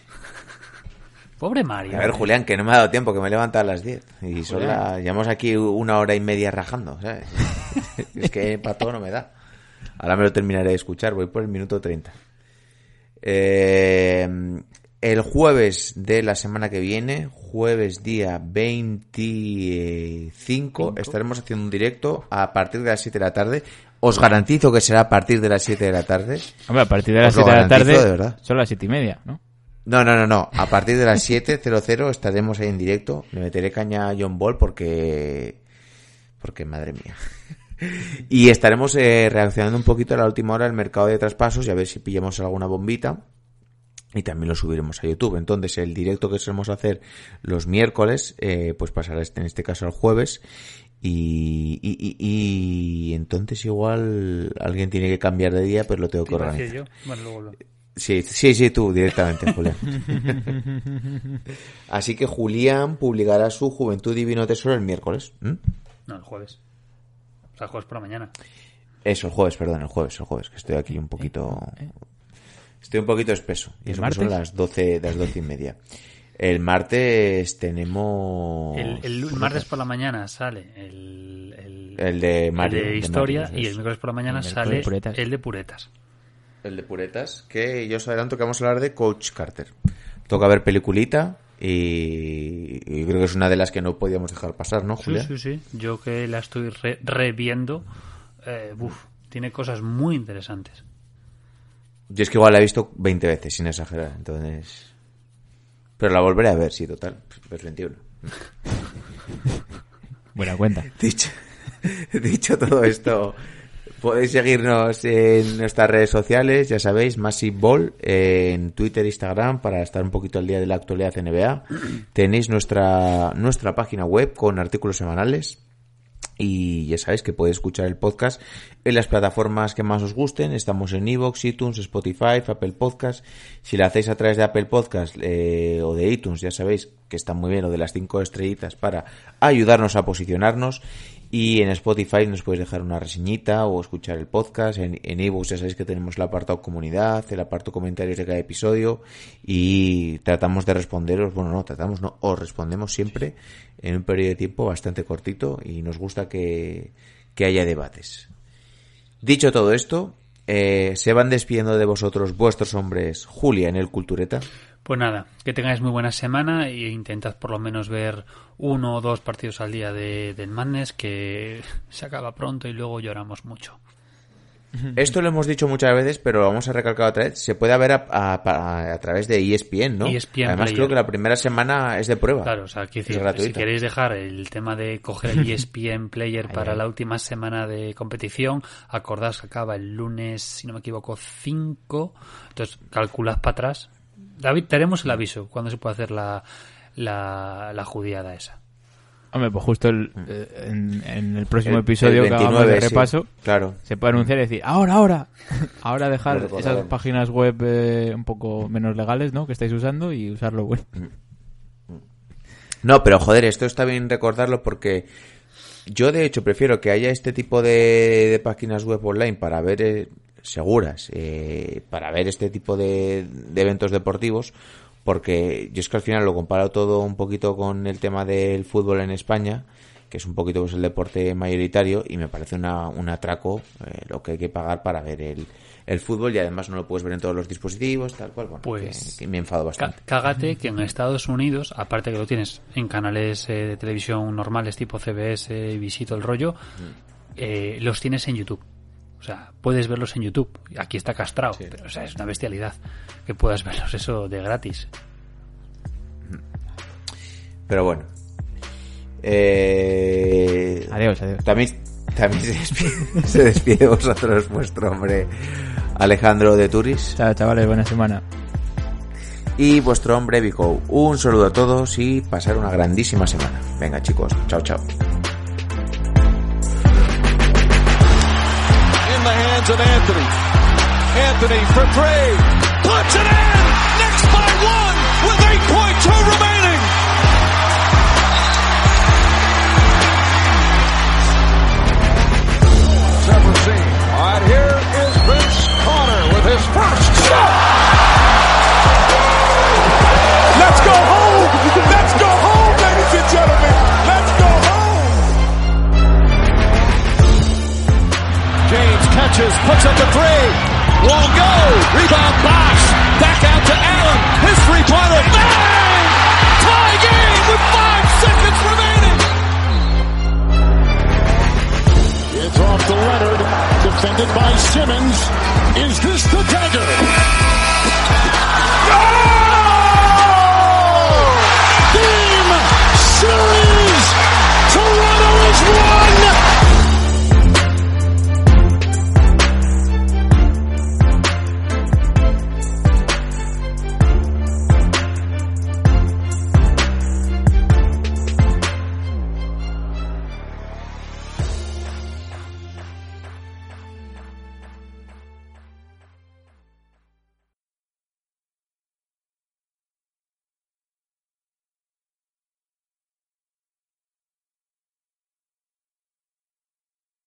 Pobre Mario.
A ver, Julián, que no me ha dado tiempo, que me he levantado a las 10. Y son las... Llevamos aquí una hora y media rajando, ¿sabes? [laughs] es que para todo no me da. Ahora me lo terminaré de escuchar, voy por el minuto 30. Eh, el jueves de la semana que viene, jueves día 25, estaremos haciendo un directo a partir de las 7 de la tarde. Os garantizo que será a partir de las 7 de la tarde.
Hombre, a partir de las
Os lo
7 de la tarde
de verdad.
son las 7 y media, ¿no?
No, no, no, no. A partir de las 7.00 estaremos ahí en directo. Le meteré caña a John Ball porque... Porque, madre mía. Y estaremos eh, reaccionando un poquito a la última hora del mercado de traspasos y a ver si pillamos alguna bombita. Y también lo subiremos a YouTube. Entonces, el directo que solemos hacer los miércoles, eh, pues pasará este- en este caso el jueves. Y, y, y, y entonces igual alguien tiene que cambiar de día, pero lo tengo que organizar.
yo. Bueno, luego lo-
Sí, sí, sí, tú directamente, Julián. [laughs] Así que Julián publicará su Juventud Divino Tesoro el miércoles.
No, el jueves. O sea, el jueves por la mañana.
Eso, el jueves, perdón, el jueves, el jueves, que estoy aquí un poquito... Estoy un poquito espeso. Y
¿El
eso son las doce, las doce y media. El martes tenemos...
El, martes por la mañana sale el, el
El de Mario,
el de
de
historia
Mario,
y el
es.
miércoles por la mañana
El
sale el de puretas.
El de Puretas, que yo os adelanto que vamos a hablar de Coach Carter. Toca ver peliculita y, y creo que es una de las que no podíamos dejar pasar, ¿no,
Sí,
Julia?
sí, sí. Yo que la estoy re- reviendo, eh, uf, tiene cosas muy interesantes.
Yo es que igual la he visto 20 veces, sin exagerar, entonces... Pero la volveré a ver, sí, total. Pues 21.
Buena cuenta. [laughs]
Dicho, dicho todo esto, podéis seguirnos en nuestras redes sociales, ya sabéis, Massive Ball, en Twitter, Instagram, para estar un poquito al día de la actualidad NBA. [clears throat] Tenéis nuestra, nuestra página web con artículos semanales. Y ya sabéis que podéis escuchar el podcast en las plataformas que más os gusten. Estamos en Evox, iTunes, Spotify, Apple Podcast. Si lo hacéis a través de Apple Podcast eh, o de iTunes, ya sabéis que está muy bien lo de las cinco estrellitas para ayudarnos a posicionarnos. Y en Spotify nos podéis dejar una reseñita o escuchar el podcast. En, iVoox ya sabéis que tenemos el apartado comunidad, el apartado comentarios de cada episodio y tratamos de responderos, bueno, no, tratamos, no, os respondemos siempre en un periodo de tiempo bastante cortito y nos gusta que, que haya debates. Dicho todo esto, eh, se van despidiendo de vosotros vuestros hombres Julia en el Cultureta.
Pues nada, que tengáis muy buena semana e intentad por lo menos ver uno o dos partidos al día de, del Madness, que [laughs] se acaba pronto y luego lloramos mucho.
Esto lo hemos dicho muchas veces, pero lo vamos a recalcar otra vez. Se puede ver a, a- a- a través de ESPN, ¿no?
ESPN
Además,
Player.
creo que la primera semana es de prueba.
Claro, o sea, decir, si
gratuita.
queréis dejar el tema de coger el [laughs] ESPN Player para la última semana de competición, acordaos que acaba el lunes, si no me equivoco, 5, entonces calculad para atrás. David, tenemos el aviso cuando se puede hacer la, la, la judiada esa.
Hombre, pues justo el- eh, en, en el próximo
El-
episodio
el
que hagamos de
29, sí.
repaso,
Claro.
se puede anunciar y decir, ahora, ahora, [laughs] ahora dejar esas páginas web eh, un poco menos legales, ¿no? Que estáis usando y usarlo bueno.
No, pero joder, esto está bien recordarlo porque yo de hecho prefiero que haya este tipo de, de páginas web online para ver eh, seguras, eh, para ver este tipo de, de eventos deportivos, porque yo es que al final lo comparo todo un poquito con el tema del fútbol en España, que es un poquito pues, el deporte mayoritario y me parece una, un atraco eh, lo que hay que pagar para ver el, el fútbol y además no lo puedes ver en todos los dispositivos, tal cual, bueno,
Pues-
que, que me enfado bastante.
Cágate que en Estados Unidos, aparte que lo tienes en canales eh, de televisión normales tipo CBS y Visito el rollo, eh, los tienes en YouTube. O sea, puedes verlos en YouTube. Aquí está castrado, pero o sea, es una bestialidad que puedas [laughs] verlos eso de gratis.
Pero bueno. Eh,
Adiós, adiós.
También, también se, despide, [laughs] se despide de vosotros vuestro hombre Alejandro de Turis
Chao, chavales, buena semana.
y vuestro hombre Vico. Un saludo a todos y pasar una grandísima semana. Venga chicos, chao chao.
In the Anthony. Anthony for three. Puts it in. Knicks by one with 8.2 remaining. Never seen. All right, here is Vince Carter with his first shot.
Let's go home!
catches, puts up the three. Won't go. Rebound Box. Back out to Allen. His three-pointer. Bang! Tie game with five seconds remaining. It's off to Leonard. Defended by Simmons. Is this the dagger? Game series. Toronto is one.